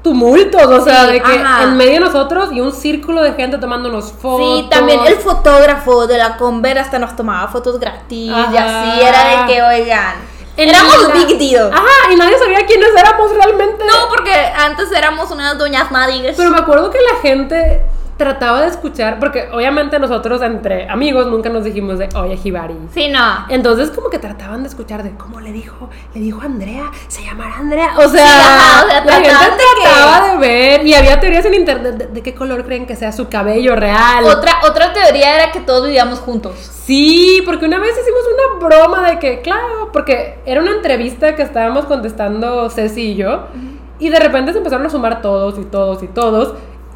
tumultos, o sea, Sí, de que ajá. en medio de nosotros y un círculo de gente tomándonos fotos. Sí, también el fotógrafo de la Conver hasta nos tomaba fotos gratis y Ajá. así era de que, oigan, éramos la- big deal. Ajá, y nadie sabía quiénes éramos realmente. No, porque antes éramos unas doñas madres. Pero me acuerdo que la gente trataba de escuchar, porque obviamente nosotros entre amigos nunca nos dijimos de, oye, Hibari. Sí, no. Entonces como que trataban de escuchar de cómo le dijo, le dijo Andrea, se llamará Andrea. O sea, ajá, o sea, la gente de que- trataba de ver y había teorías en internet de, de qué color creen que sea su cabello real. Otra, otra teoría era que todos vivíamos juntos. Sí, porque una vez hicimos una broma de que, claro, porque era una entrevista que estábamos contestando Ceci y yo, y de repente se empezaron a sumar todos y todos y todos,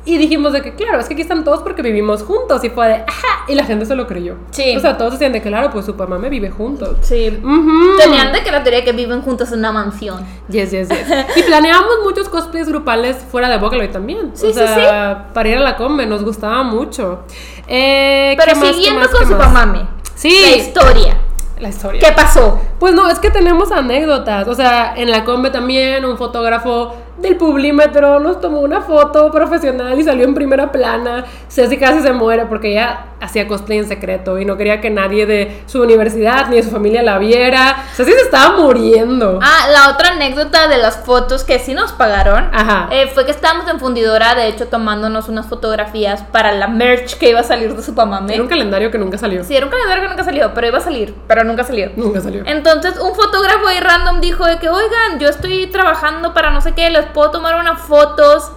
Y dijimos de que, claro, es que aquí están todos porque vivimos juntos. Y fue de, ajá. Y la gente se lo creyó. Sí. O sea, todos decían de que, claro, pues su mamá me vive juntos. Sí. Ujú. Tenían de que la teoría que viven juntos en una mansión. Yes, yes, yes. *laughs* Y planeamos muchos cosplays grupales fuera de Vocaloid también. Sí, o sí, sea, para ir a la combe, nos gustaba mucho. Eh, Pero ¿qué más, qué siguiendo más, con qué su mamame. Sí. La historia. La historia. ¿Qué pasó? Pues no, es que tenemos anécdotas. O sea, en la combe también un fotógrafo del Publímetro nos tomó una foto profesional y salió en primera plana. Ceci casi se muere porque ella hacía cosplay en secreto y no quería que nadie de su universidad ni de su familia la viera. Ceci se estaba muriendo. Ah, la otra anécdota de las fotos que sí nos pagaron Ajá. eh, fue que estábamos en fundidora, de hecho, tomándonos unas fotografías para la merch que iba a salir de Supamame. Era un calendario que nunca salió. Sí, era un calendario que nunca salió, pero iba a salir, pero nunca salió. Nunca salió. Entonces, un fotógrafo ahí random dijo de que, oigan, yo estoy trabajando para no sé qué, les puedo tomar unas fotos.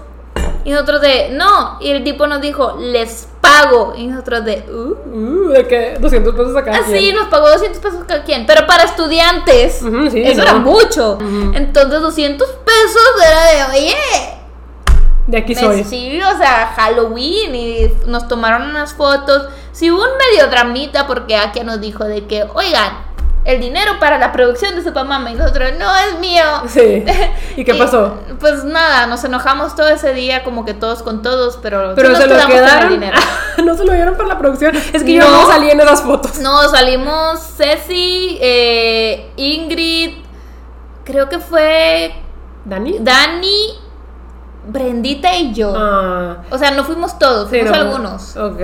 Y nosotros de, no. Y el tipo nos dijo, les pago. Y nosotros de, uh. Uh, de que 200 pesos acá. Así nos pagó 200 pesos cada quien. Pero para estudiantes, Ujú, sí, eso no. era mucho. Ujú. Entonces, 200 pesos era de, oye. De aquí soy. Sí, o sea, Halloween. Y nos tomaron unas fotos. Sí, hubo un medio dramita porque Akia nos dijo de que, oigan, el dinero para la producción de Supamama. Y nosotros, no es mío. Sí. *laughs* ¿Y qué pasó? Pues nada, nos enojamos todo ese día, como que todos con todos, pero, Pero se lo quedamos con el quedaron. dinero. *laughs* no se lo dieron para la producción. Es que yo No. salí en esas fotos. No, salimos Ceci, eh, Ingrid, creo que fue ¿Dani? Dani, Brendita y yo. Ah. O sea, no fuimos todos, sí, fuimos no. algunos. Ok.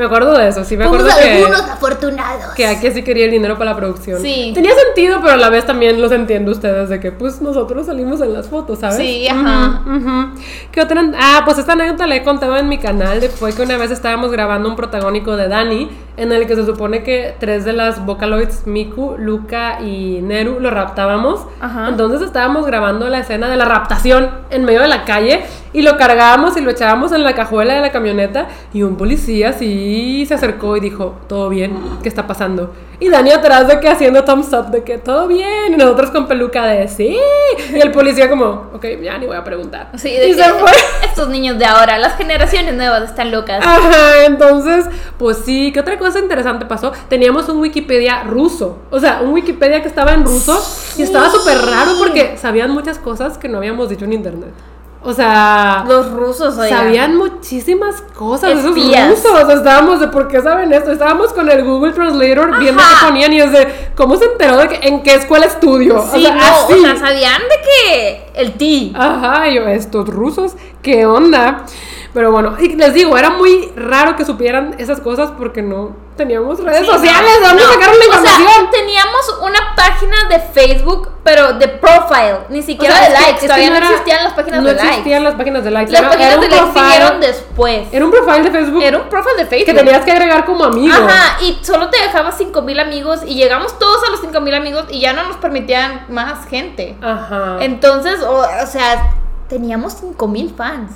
Me acuerdo de eso, sí, me Fuimos acuerdo que. algunos afortunados. Que aquí sí quería el dinero para la producción. Sí. Tenía sentido, pero a la vez también los entiendo ustedes de que pues nosotros salimos en las fotos, ¿sabes? Sí, ajá. ¿Qué otra? Ah, pues esta anécdota la he contado en mi canal. De, fue que una vez estábamos grabando un protagónico de Dani, en el que se supone que tres de las Vocaloids, Miku, Luca y Neru, lo raptábamos. Ajá. Entonces estábamos grabando la escena de la raptación en medio de la calle y lo cargábamos y lo echábamos en la cajuela de la camioneta y un policía sí se acercó y dijo, todo bien, ¿qué está pasando? Y Dani atrás de que haciendo thumbs up de que todo bien y nosotros con peluca de sí y el policía como, ok, ya ni voy a preguntar. Sí, de y que se fue. estos niños de ahora, las generaciones nuevas están locas. Ajá, entonces, pues sí, ¿qué otra cosa interesante pasó? Teníamos un Wikipedia ruso, o sea, un Wikipedia que estaba en ruso y estaba súper raro porque sabían muchas cosas que no habíamos dicho en internet. O sea, Los rusos, oigan. sabían muchísimas cosas, esos rusos, estábamos de por qué saben esto, estábamos con el Google Translator viendo qué ponían y es de, ¿cómo se enteró de que, en qué escuela estudio? Sí, o sea, no, así. o sea, sabían de que el ti. Ajá, yo, estos rusos, ¿qué onda? Pero bueno, y les digo, era muy raro que supieran esas cosas porque no teníamos redes Sí, sociales. no, ¿De dónde no. sacaron la O información? sea, teníamos una página de Facebook, pero de profile, ni O siquiera sea, de likes. es que Todavía no, era- existían las páginas no de likes. existían las páginas de likes. Las era, páginas era de likes profile- vinieron después. Era un profile de Facebook Era un profile de Facebook. que tenías que agregar como amigo. Ajá, y solo te dejaba 5000 amigos y llegamos todos a los 5000 amigos y ya no nos permitían más gente. Ajá. Entonces, o, o sea, teníamos 5000 fans.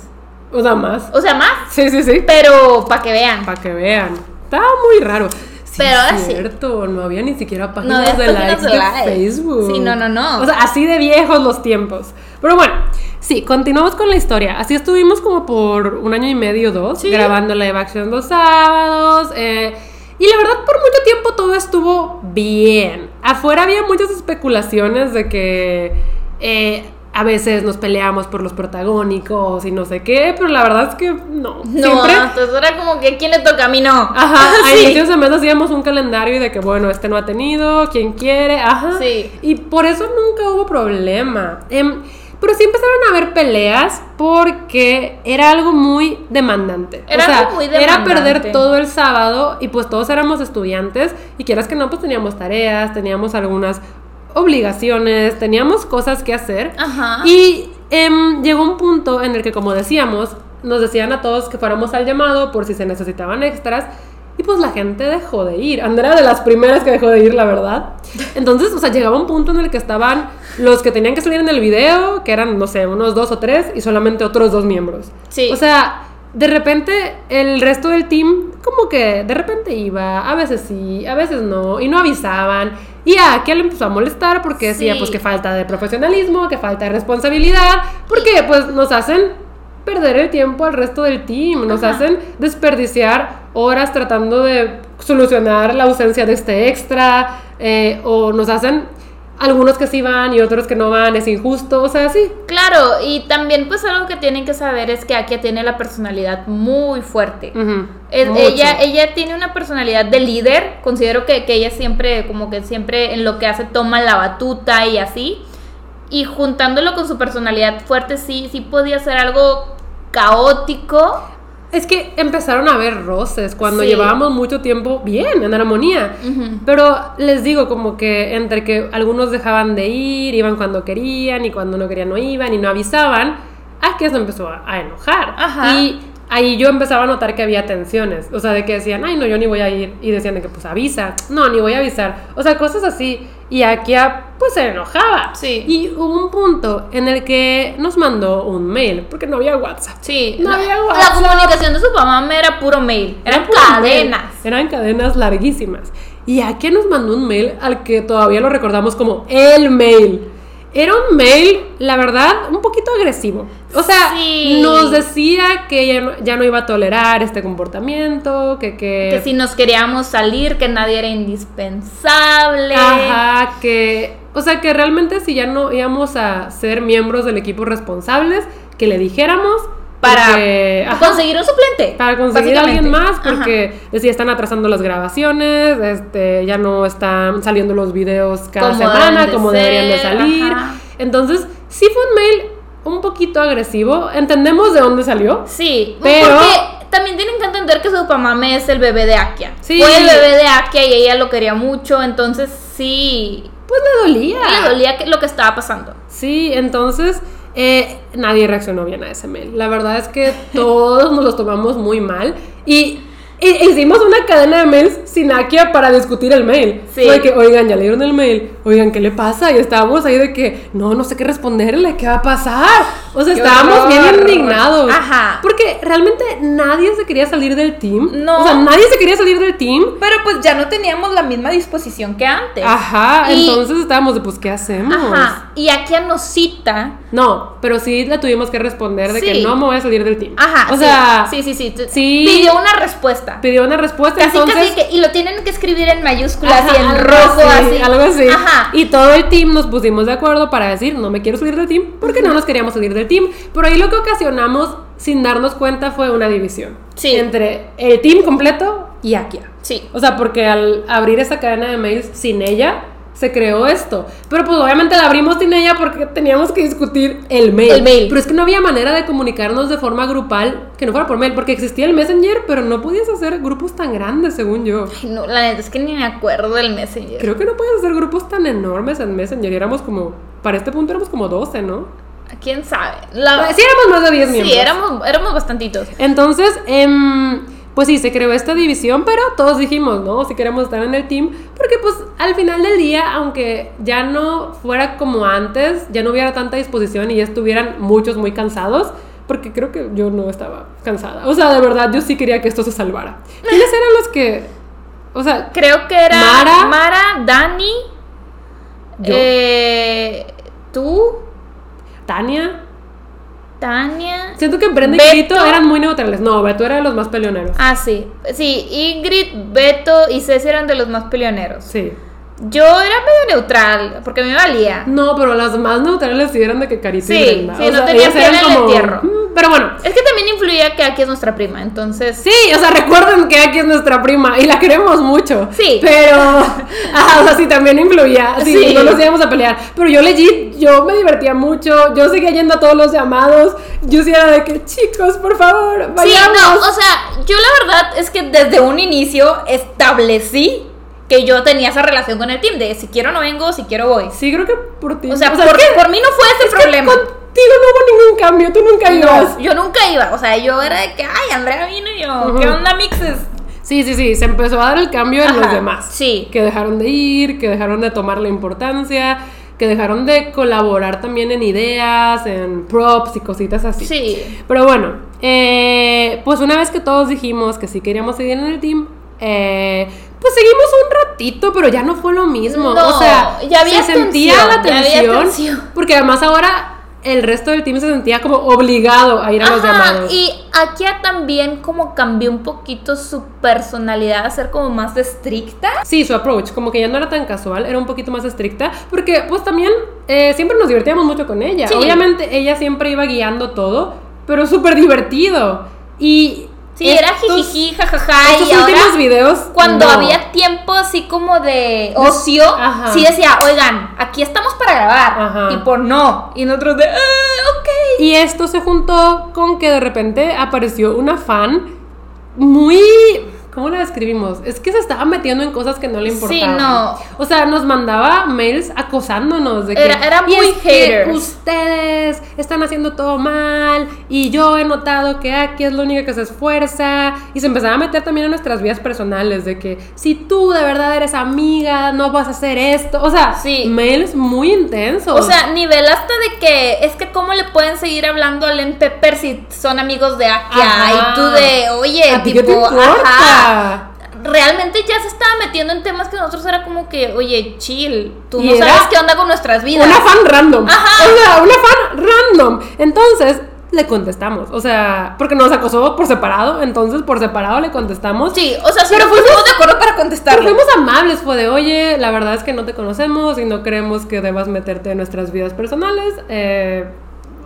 O sea, más. O sea, más, Sí, sí, sí. pero para que vean. Para que vean. Estaba muy raro. Sí, Pero ahora es sí. cierto, no había ni siquiera No páginas había de páginas likes de. Facebook. Sí, no, no, no. O sea, así de viejos los tiempos. Pero bueno, sí, continuamos con la historia. Así estuvimos como por un año y medio, dos, Sí. grabando live action los sábados. eh, y la verdad, por mucho tiempo todo estuvo bien. Afuera había muchas especulaciones de que eh, a veces nos peleamos por los protagónicos y no sé qué, pero la verdad es que no. no, Siempre entonces era como que ¿quién le toca a mí no? Ajá, *laughs* a sí. inicios de mes hacíamos un calendario de que, bueno, este no ha tenido, quien quiere, ajá. Sí. Y por eso nunca hubo problema. Em, pero sí empezaron a haber peleas porque era algo muy demandante. Era o sea, algo muy era demandante. perder todo el sábado y pues todos éramos estudiantes y quieras que no, pues teníamos tareas, teníamos algunas obligaciones, teníamos cosas que hacer. Ajá. Y em, llegó un punto en el que, como decíamos, nos decían a todos que fuéramos al llamado por si se necesitaban extras. Y pues la gente dejó de ir. Andrea de las primeras que dejó de ir, la verdad. Entonces, o sea, llegaba un punto en el que estaban los que tenían que salir en el video, que eran, no sé, unos dos o tres, y solamente otros dos miembros. Sí. O sea, de repente el resto del team como que de repente iba, a veces sí, a veces no, y no avisaban. Y a Akia le empezó a molestar porque decía Sí. pues que falta de profesionalismo, que falta de responsabilidad, porque pues nos hacen perder el tiempo al resto del team, nos Ajá. hacen desperdiciar horas tratando de solucionar la ausencia de este extra, eh, o nos hacen algunos que sí van y otros que no van, es injusto, o sea, sí. Claro, y también pues algo que tienen que saber es que Akia tiene la personalidad muy fuerte. Es- ella, ella tiene una personalidad de líder, considero que, que ella siempre, como que siempre en lo que hace toma la batuta y así. Y juntándolo con su personalidad fuerte, sí, sí podía ser algo caótico. Es que empezaron a haber roces cuando Sí. llevábamos mucho tiempo bien, en armonía. Pero les digo, como que entre que algunos dejaban de ir, iban cuando querían y cuando no querían no iban y no avisaban, Aquí se empezó a, a enojar. Ajá. Y ahí yo empezaba a notar que había tensiones. O sea, de que decían, ay, no, yo ni voy a ir. Y decían de que, pues avisa. No, ni voy a avisar. O sea, cosas así. Y aquí, pues se enojaba. Sí. Y hubo un punto en el que nos mandó un mail, porque no había WhatsApp. Sí, No la, había la WhatsApp. comunicación de su mamá era puro mail, eran Era puro cadenas. mail. Eran cadenas larguísimas. Y aquí nos mandó un mail al que todavía lo recordamos como el mail. Era un mail, la verdad, un poquito agresivo. O sea, Sí. nos decía que ya no, ya no iba a tolerar este comportamiento, que... Que, Que si nos queríamos salir, que nadie era indispensable. Ajá, que... O sea, que realmente si ya no íbamos a ser miembros del equipo responsables, que le dijéramos... Para porque- ajá. conseguir un suplente. Para conseguir a alguien más, porque decía, están atrasando las grabaciones, este, ya no están saliendo los videos cada Como semana de como deberían de salir. ajá. Entonces, sí fue un mail un poquito agresivo. Entendemos de dónde salió. Sí, Pero- porque también tienen que entender que su mamá es el bebé de Akia. Sí. Fue el bebé de Akia y ella lo quería mucho, entonces sí, Pues le dolía. le dolía lo que estaba pasando. Sí, entonces eh, nadie reaccionó bien a ese mail. La verdad es que todos nos los tomamos muy mal y, hicimos una cadena de mails sin Akia para discutir el mail. Sí. De que, oigan, ya leyeron el mail, oigan, ¿qué le pasa? Y estábamos ahí de que, no, no sé qué responderle, ¿qué va a pasar? O sea, Qué estábamos horror. bien indignados. Ajá. Porque realmente nadie se quería salir del team. No. O sea, nadie se quería salir del team. Pero pues ya no teníamos la misma disposición que antes. Ajá, Y- entonces estábamos de, pues, ¿qué hacemos? Ajá. Y Akia nos cita. No, pero sí le tuvimos que responder de que Sí. no me voy a salir del team. Ajá. O sí, sea, sí, sí, sí. sí. Pidió una respuesta. Pidió una respuesta, Casi, entonces... casi que, y lo tienen que escribir en mayúsculas Ajá, y en rojo, así, así. Algo así. Ajá. Y todo el team nos pusimos de acuerdo para decir, no me quiero salir del team, porque no nos queríamos salir del team. Pero ahí lo que ocasionamos, sin darnos cuenta, fue una división. Sí. Entre el team completo y Akia. Sí. O sea, porque al abrir esa cadena de mails sin ella, se creó esto. Pero pues obviamente la abrimos sin ella porque teníamos que discutir el mail. El mail. Pero es que no había manera de comunicarnos de forma grupal que no fuera por mail, porque existía el Messenger, pero no podías hacer grupos tan grandes, según yo. Ay, no, la neta es que ni me acuerdo del Messenger. Creo que no puedes hacer grupos tan enormes en Messenger. Y éramos como, para este punto éramos como 12, ¿no? ¿Quién sabe? La- Sí, éramos más de 10 miembros. sí, éramos, éramos bastantitos. Entonces, em, pues sí, se creó esta división, pero todos dijimos, ¿no? Si queremos estar en el team, porque pues al final del día, aunque ya no fuera como antes, ya no hubiera tanta disposición y ya estuvieran muchos muy cansados, porque creo que yo no estaba cansada. O sea, de verdad, yo sí quería que esto se salvara. ¿Quiénes eran los que, o sea, Creo que era Mara. Mara, Dani, Yo. eh, tú, Tania? Tania. Siento que Brenda y. Grito eran muy neutrales. No, Beto era de los más peleoneros. Ah, sí. Sí, Ingrid, Beto y Ceci eran de los más peleoneros. Sí. Yo era medio neutral, porque me valía. No, pero las más neutrales sí eran de que Carito y Sí, Brenda. sí, no piel en el entierro. "Mm", Pero bueno, Es que también influía que aquí es nuestra prima, entonces. Sí, o sea, recuerden que aquí es nuestra prima y la queremos mucho. Sí. Pero, *laughs* ajá, o sea, sí, también influía. Sí, Sí. no nos íbamos a pelear. Pero yo legit, yo me divertía mucho. Yo seguía yendo a todos los llamados. Yo sí era de que, chicos, por favor, Sí, vayamos. no, o sea, yo la verdad es que desde un inicio establecí que yo tenía esa relación con el team, de si quiero no vengo, si quiero voy. Sí, creo que por ti. O sea, por, que- por mí no fue ese es que problema. contigo no hubo ningún cambio. Tú nunca ibas. No, yo nunca iba, o sea, yo era de que, ay, Andrea vino y yo, Ujú. ¿qué onda, mixes? Sí, sí, sí, se empezó a dar el cambio en los Ajá, demás. sí. Que dejaron de ir, que dejaron de tomar la importancia, que dejaron de colaborar también en ideas, en props y cositas así. Sí. Pero bueno, eh, pues una vez que todos dijimos que sí queríamos seguir en el team, eh, pues seguimos un ratito, pero ya no fue lo mismo. No, o sea, ya había se sentía tensión, la ya había tensión. tensión. Porque además ahora el resto del team se sentía como obligado a ir a los Ajá, llamados. Y Akia también como cambió un poquito su personalidad a ser como más estricta. Sí, su approach, como que ya no era tan casual, era un poquito más estricta, porque pues también eh, siempre nos divertíamos mucho con ella. Sí. Obviamente ella siempre iba guiando todo, pero súper divertido. Y... Sí, era jijiji, jajaja. Estos y ahora, últimos videos... cuando no. había tiempo así como de ocio, Ajá. sí decía, oigan, aquí estamos para grabar. Ajá. Tipo, no. Y nosotros de, "Ah, ok. Y esto se juntó con que de repente apareció una fan muy... ¿Cómo la describimos? Es que se estaba metiendo en cosas que no le Sí, importaban. no. O sea, nos mandaba mails acosándonos de que... Era- era "Y muy haters". ustedes están haciendo todo mal y yo he notado que aquí es la única que se esfuerza y se empezaba a meter también en nuestras vidas personales de que si tú de verdad eres amiga no vas a hacer esto o sea Sí. mails muy intensos O sea, nivel hasta de que es que cómo le pueden seguir hablando al Pepper si son amigos de Akia Ajá. y tú de, oye, ¿A qué tipo, te importa? ajá. Realmente ya se estaba metiendo en temas que nosotros era como que, oye, chill, tú no sabes qué onda con nuestras vidas. Una fan random. Ajá. O sea, una fan random. Entonces, le contestamos. O sea, porque nos acosó por separado. Entonces, por separado le contestamos. Sí, o sea, sí Pero fuimos- de acuerdo para Pero contestarle. fuimos amables, fue de, oye, la verdad es que no te conocemos y no creemos que debas meterte en nuestras vidas personales. Eh,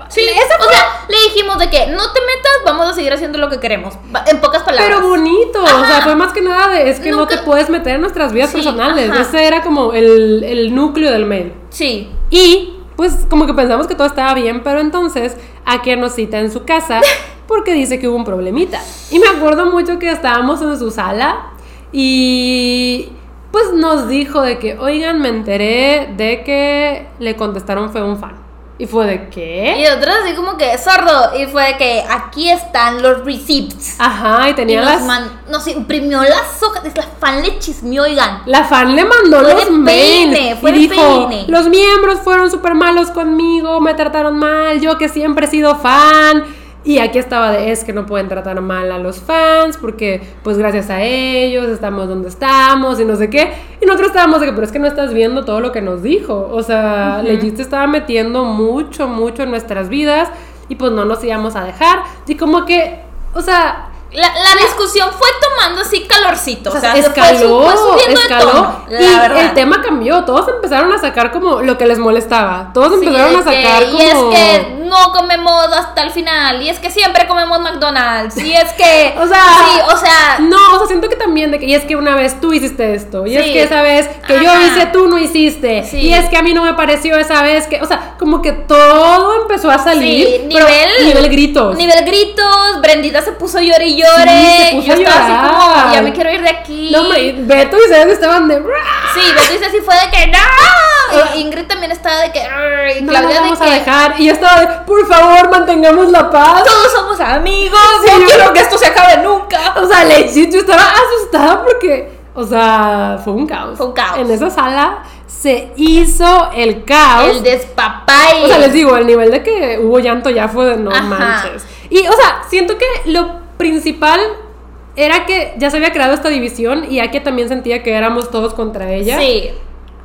Sí, o sea, le dijimos de que no te metas, vamos a seguir haciendo lo que queremos. En pocas palabras. pero bonito, o sea, fue más que nada de, es que no te puedes meter en nuestras vidas Sí, personales. ajá. Ese era como el, el núcleo del mail. Sí. Y pues como que pensamos que todo estaba bien, pero entonces Akia nos cita en su casa *laughs* porque dice que hubo un problemita. Y me acuerdo mucho que estábamos en su sala y pues nos dijo de que, oigan, me enteré de que le contestaron fue un fan. Y fue de Y qué? nosotros así como que sordo. Y fue de que aquí están los receipts. Ajá, y Y tenía nos, las... man- nos imprimió las hojas. La fan le chismeó, oigan. La fan le mandó Fue los de mails fue y dijo, peine. los miembros fueron súper malos conmigo, me trataron mal, yo que siempre he sido fan. Y aquí estaba de, es que no pueden tratar mal a los fans porque pues gracias a ellos estamos donde estamos y no sé qué. Y nosotros estábamos de que, pero es que no estás viendo todo lo que nos dijo. O sea, Legit se estaba metiendo mucho, mucho en nuestras vidas y pues no nos íbamos a dejar. Y como que, o sea, La, la discusión fue tomando así calorcito. O sea, se fue, escaló, su- fue subiendo escaló, de tono. La y verdad. el tema cambió. Todos empezaron a sacar como lo que les molestaba. Todos Sí, empezaron a de que- sacar Y como. es que no comemos hasta el final. Y es que siempre comemos McDonald's. Y es que. *laughs* O sea, Sí, o sea. No, o sea, siento que también de que, y es que una vez tú hiciste esto, y es Sí. que esa vez que yo Ajá. hice, tú no hiciste, Sí. y es que a mí no me pareció esa vez que, o sea, como que todo empezó a salir, Sí, pero nivel, nivel gritos. Nivel gritos, Brendita se puso llore y llore. Sí, yo estaba así como, ya me quiero ir de aquí. No, y Beto y César estaban de... Sí, Beto dice así fue de que no. Y Ingrid también estaba de que. Y No Claudia de vamos que. a dejar, y yo estaba de, por favor, mantengamos la paz. Todos somos amigos. Sí, no yo- quiero que esto se acabe nunca. O sea, legit, yo estaba asustada porque, o sea, fue un caos. Fue un caos. En esa sala se hizo el caos. El despapay. O sea, les digo, el nivel de que hubo llanto ya fue de no Ajá. manches. Y, o sea, siento que lo principal era que ya se había creado esta división y Akia también sentía que éramos todos contra ella. Sí.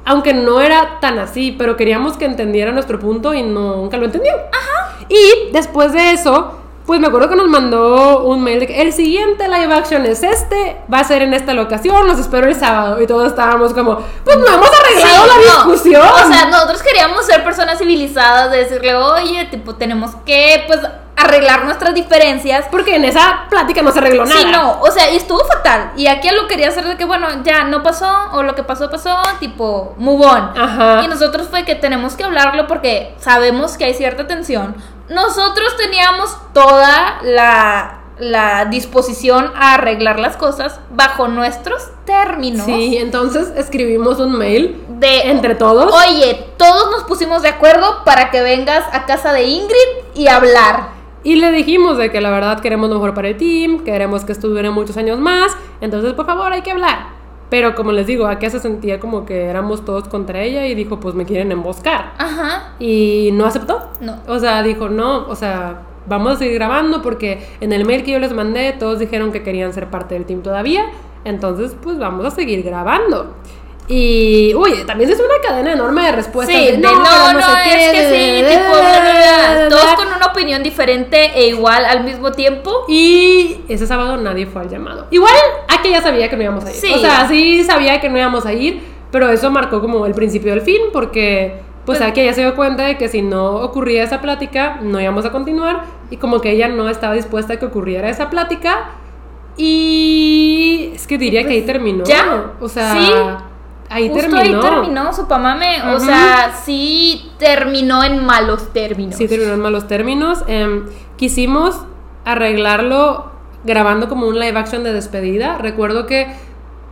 Aunque no era tan así, pero queríamos que entendiera nuestro punto y nunca lo entendió. Ajá. Y después de eso, pues me acuerdo que nos mandó un mail de que el siguiente live action es este, va a ser en esta locación, los espero el sábado. Y todos estábamos como, pues no hemos arreglado Sí, la no. discusión. O sea, nosotros queríamos ser personas civilizadas, de decirle, oye, tipo, tenemos que, pues, arreglar nuestras diferencias. Porque en esa plática no se arregló nada. Sí, no, o sea, y estuvo fatal. Y aquí lo quería hacer de que, bueno, ya no pasó, o lo que pasó, pasó, tipo, move on. Ajá. Y nosotros fue que tenemos que hablarlo porque sabemos que hay cierta tensión. Nosotros teníamos toda la, la disposición a arreglar las cosas bajo nuestros términos. Sí, entonces escribimos un mail De, entre todos. Oye, todos nos pusimos de acuerdo para que vengas a casa de Ingrid y hablar. Y le dijimos de que la verdad queremos lo mejor para el team, queremos que esto dure muchos años más, entonces por favor hay que hablar. Pero como les digo, Akia se sentía como que éramos todos contra ella y dijo, pues me quieren emboscar. Ajá. Y no aceptó. No. O sea, dijo, no, o sea, vamos a seguir grabando porque en el mail que yo les mandé todos dijeron que querían ser parte del team todavía, entonces pues vamos a seguir grabando. Y, uy, también es una cadena enorme de respuestas. Sí, de, no, no, no, qué, es que sí, tipo, bla, bla, todos con una opinión diferente e igual al mismo tiempo. Y ese sábado nadie fue al llamado. Igual, Aki ya sabía que no íbamos a ir. Sí. O sea, sí sabía que no íbamos a ir, pero eso marcó como el principio del fin, porque pues Pues- Aki ya se dio cuenta de que si no ocurría esa plática, no íbamos a continuar, y como que ella no estaba dispuesta a que ocurriera esa plática, y es que diría que ahí terminó. Pues, ya, O sea, sí. Ahí Justo terminó. ahí terminó su pamame. O sea, sí terminó en malos términos. Sí, terminó en malos términos. Em, quisimos arreglarlo grabando como un live action de despedida. Recuerdo que,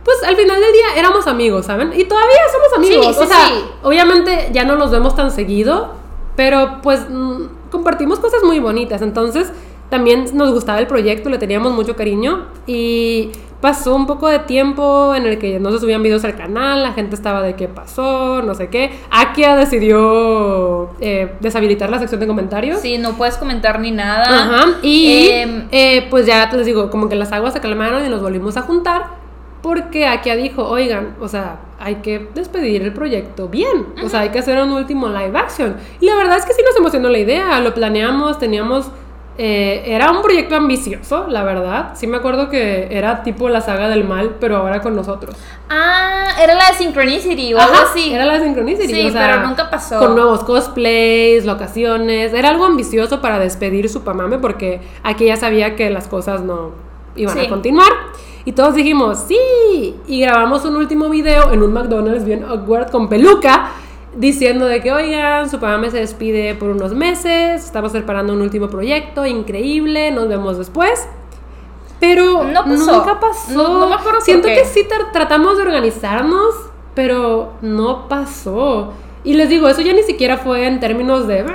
pues al final del día éramos amigos, ¿saben? Y todavía somos amigos. Sí, sí, o sea, sí. obviamente ya no nos vemos tan seguido, pero pues mm, compartimos cosas muy bonitas. Entonces también nos gustaba el proyecto, le teníamos mucho cariño y pasó un poco de tiempo en el que no se subían videos al canal, la gente estaba de qué pasó, no sé qué. Akia decidió eh, deshabilitar la sección de comentarios. Sí, no puedes comentar ni nada. Ajá. Y Em, eh, pues ya les digo, como que las aguas se calmaron y nos volvimos a juntar. Porque Akia dijo, oigan, o sea, hay que despedir el proyecto bien. O sea, hay que hacer un último live action. Y la verdad es que sí nos emocionó la idea. Lo planeamos, teníamos. Eh, era un proyecto ambicioso, la verdad. Sí me acuerdo que era tipo la saga del mal, pero ahora con nosotros. Ah, era la de Synchronicity o algo así. Era la Synchronicity. Sí, o sea, pero nunca pasó. Con nuevos cosplays, locaciones. Era algo ambicioso para despedir su pamame porque aquí ya sabía que las cosas no iban Sí. a continuar. Y todos dijimos, sí. Y grabamos un último video en un McDonald's bien awkward con peluca. Diciendo de que, oigan, su pamame se despide por unos meses, estamos preparando un último proyecto increíble, nos vemos después. Pero No pasó. nunca pasó. No- no me acuerdo por Siento qué. que sí tra- tratamos de organizarnos, pero no pasó. Y les digo, eso ya ni siquiera fue en términos de...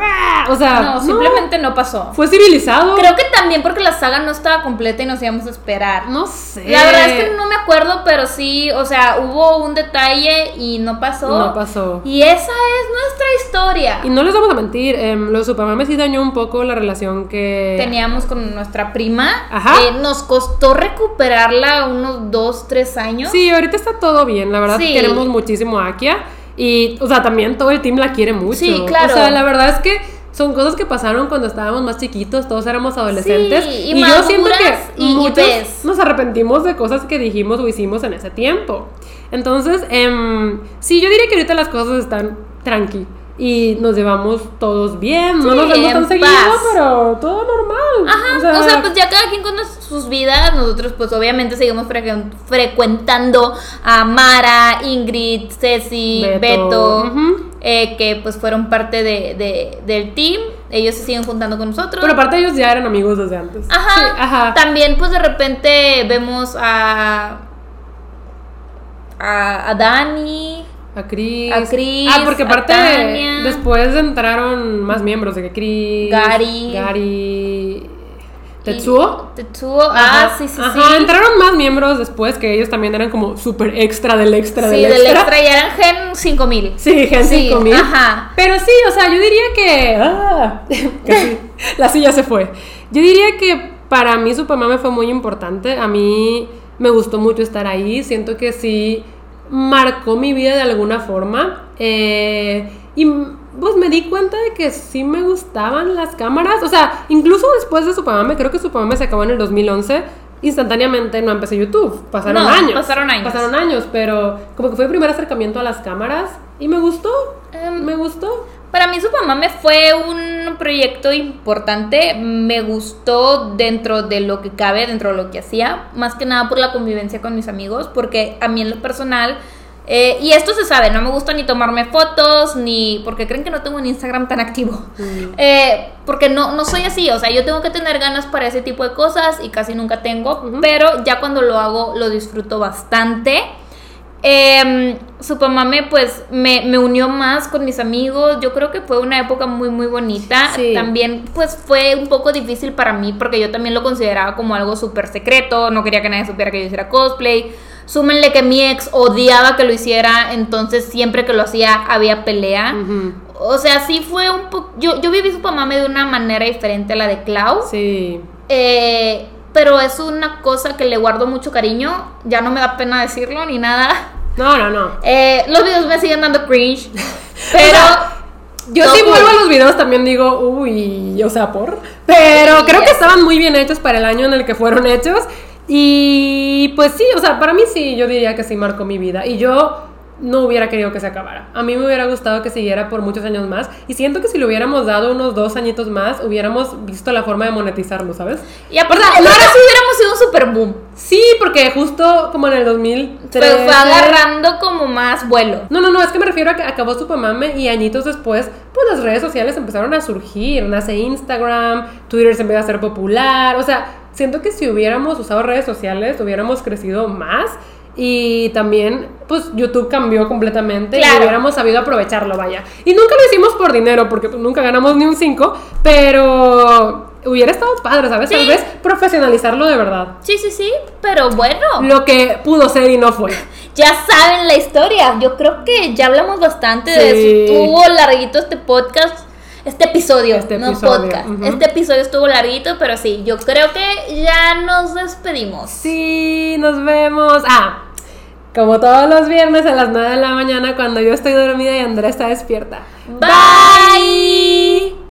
O sea, No, simplemente no pasó. fue civilizado. Creo que también porque la saga no estaba completa y nos íbamos a esperar. No sé. La verdad es que no me acuerdo, pero sí, o sea, hubo un detalle y no pasó. No pasó. Y esa es nuestra historia. Y no les vamos a mentir, em, los Supamame sí dañó un poco la relación que... Teníamos con nuestra prima. Ajá. Eh, nos costó recuperarla unos dos, tres años. Sí, ahorita está todo bien, la verdad Sí. queremos muchísimo a Akia y, o sea, también todo el team la quiere mucho. Sí, claro. O sea, la verdad es que son cosas que pasaron cuando estábamos más chiquitos, todos éramos adolescentes Sí, y y, yo siento que y- muchos ves. nos arrepentimos de cosas que dijimos o hicimos en ese tiempo. Entonces, em, sí, yo diría que ahorita las cosas están tranqui. Y nos llevamos todos bien, no Sí, nos vemos tan seguido, pero todo normal. Ajá, o sea, pues ya cada quien con sus vidas, nosotros pues obviamente seguimos frecu- frecuentando a Mara, Ingrid, Ceci, Beto, eh, que pues fueron parte de, de- del team, ellos se siguen juntando con nosotros. Pero aparte ellos ya eran amigos desde antes. Ajá, Sí, ajá. también pues de repente vemos a... A, a Dani, A Chris. A Chris, Ah, porque aparte Tania. después entraron más miembros de que Chris. Gary. Gary. Tetsuo. Tetsuo, ah, sí, sí, ajá, sí. entraron más miembros después que ellos también eran como súper extra del extra Sí, del del extra. extra, y eran Gen 5000. Sí, Gen Sí, 5000. ajá. Pero sí, o sea, yo diría que. ah, *laughs* casi, la silla se fue. Yo diría que para mí Supermame fue muy importante. A mí me gustó mucho estar ahí. Siento que sí marcó mi vida de alguna forma. Eh, y pues me di cuenta de que sí me gustaban las cámaras. O sea, incluso después de Supermame, creo que Supermame se acabó en el 2011. Instantáneamente no empecé YouTube. Pasaron No, años. pasaron años. Pasaron años, pero como que fue el primer acercamiento a las cámaras. Y me gustó. Em, Me gustó. Para mí Supamame fue un proyecto importante, me gustó dentro de lo que cabe, dentro de lo que hacía, más que nada por la convivencia con mis amigos, porque a mí en lo personal, eh, y esto se sabe, no me gusta ni tomarme fotos, ni porque creen que no tengo un Instagram tan activo, *laughs* Eh, porque no, no soy así, o sea, yo tengo que tener ganas para ese tipo de cosas y casi nunca tengo, pero ya cuando lo hago lo disfruto bastante. Eh, Supamame pues me, me unió más con mis amigos, yo creo que fue una época muy muy bonita, Sí. también pues fue un poco difícil para mí porque yo también lo consideraba como algo súper secreto, no quería que nadie supiera que yo hiciera cosplay, súmenle que mi ex odiaba que lo hiciera, entonces siempre que lo hacía había pelea, o sea, sí fue un poco, yo, yo viví Supamame de una manera diferente a la de Clau, Sí. eh, pero es una cosa que le guardo mucho cariño. Ya no me da pena decirlo ni nada. No, no, no. Eh, los videos me siguen dando cringe. *laughs* Pero. Yo No, sí vuelvo a los videos también digo, uy, o sea, por. Pero Sí, creo que estaban muy bien hechos para el año en el que fueron hechos. Y pues sí, o sea, para mí sí, yo diría que sí marcó mi vida. Y yo no hubiera querido que se acabara. A mí me hubiera gustado que siguiera por muchos años más. Y siento que si le hubiéramos dado unos dos añitos más, hubiéramos visto la forma de monetizarlo, ¿sabes? Y aparte, era- si hubiéramos sido un super boom. Sí, porque justo como en el 2003. Pero fue agarrando como más vuelo. No, no, no, es que me refiero a que acabó Supermame y añitos después, pues las redes sociales empezaron a surgir. Nace Instagram, Twitter se empezó a hacer popular. O sea, siento que si hubiéramos usado redes sociales, hubiéramos crecido más. Y también, pues YouTube cambió completamente Claro. y hubiéramos sabido aprovecharlo, vaya. Y nunca lo hicimos por dinero, porque pues, nunca ganamos ni un 5, pero hubiera estado padre, ¿sabes? Tal vez profesionalizarlo de verdad. Sí, sí, sí. Pero bueno. Lo que pudo ser y no fue. *laughs* Ya saben la historia. Yo creo que ya hablamos bastante de Sí. eso. Estuvo larguito este podcast. Este episodio, Este no episodio, podcast. Este episodio estuvo larguito, pero sí, yo creo que ya nos despedimos. Sí, nos vemos. Ah, como todos los viernes a las 9 de la mañana cuando yo estoy dormida y Andrea está despierta. Bye.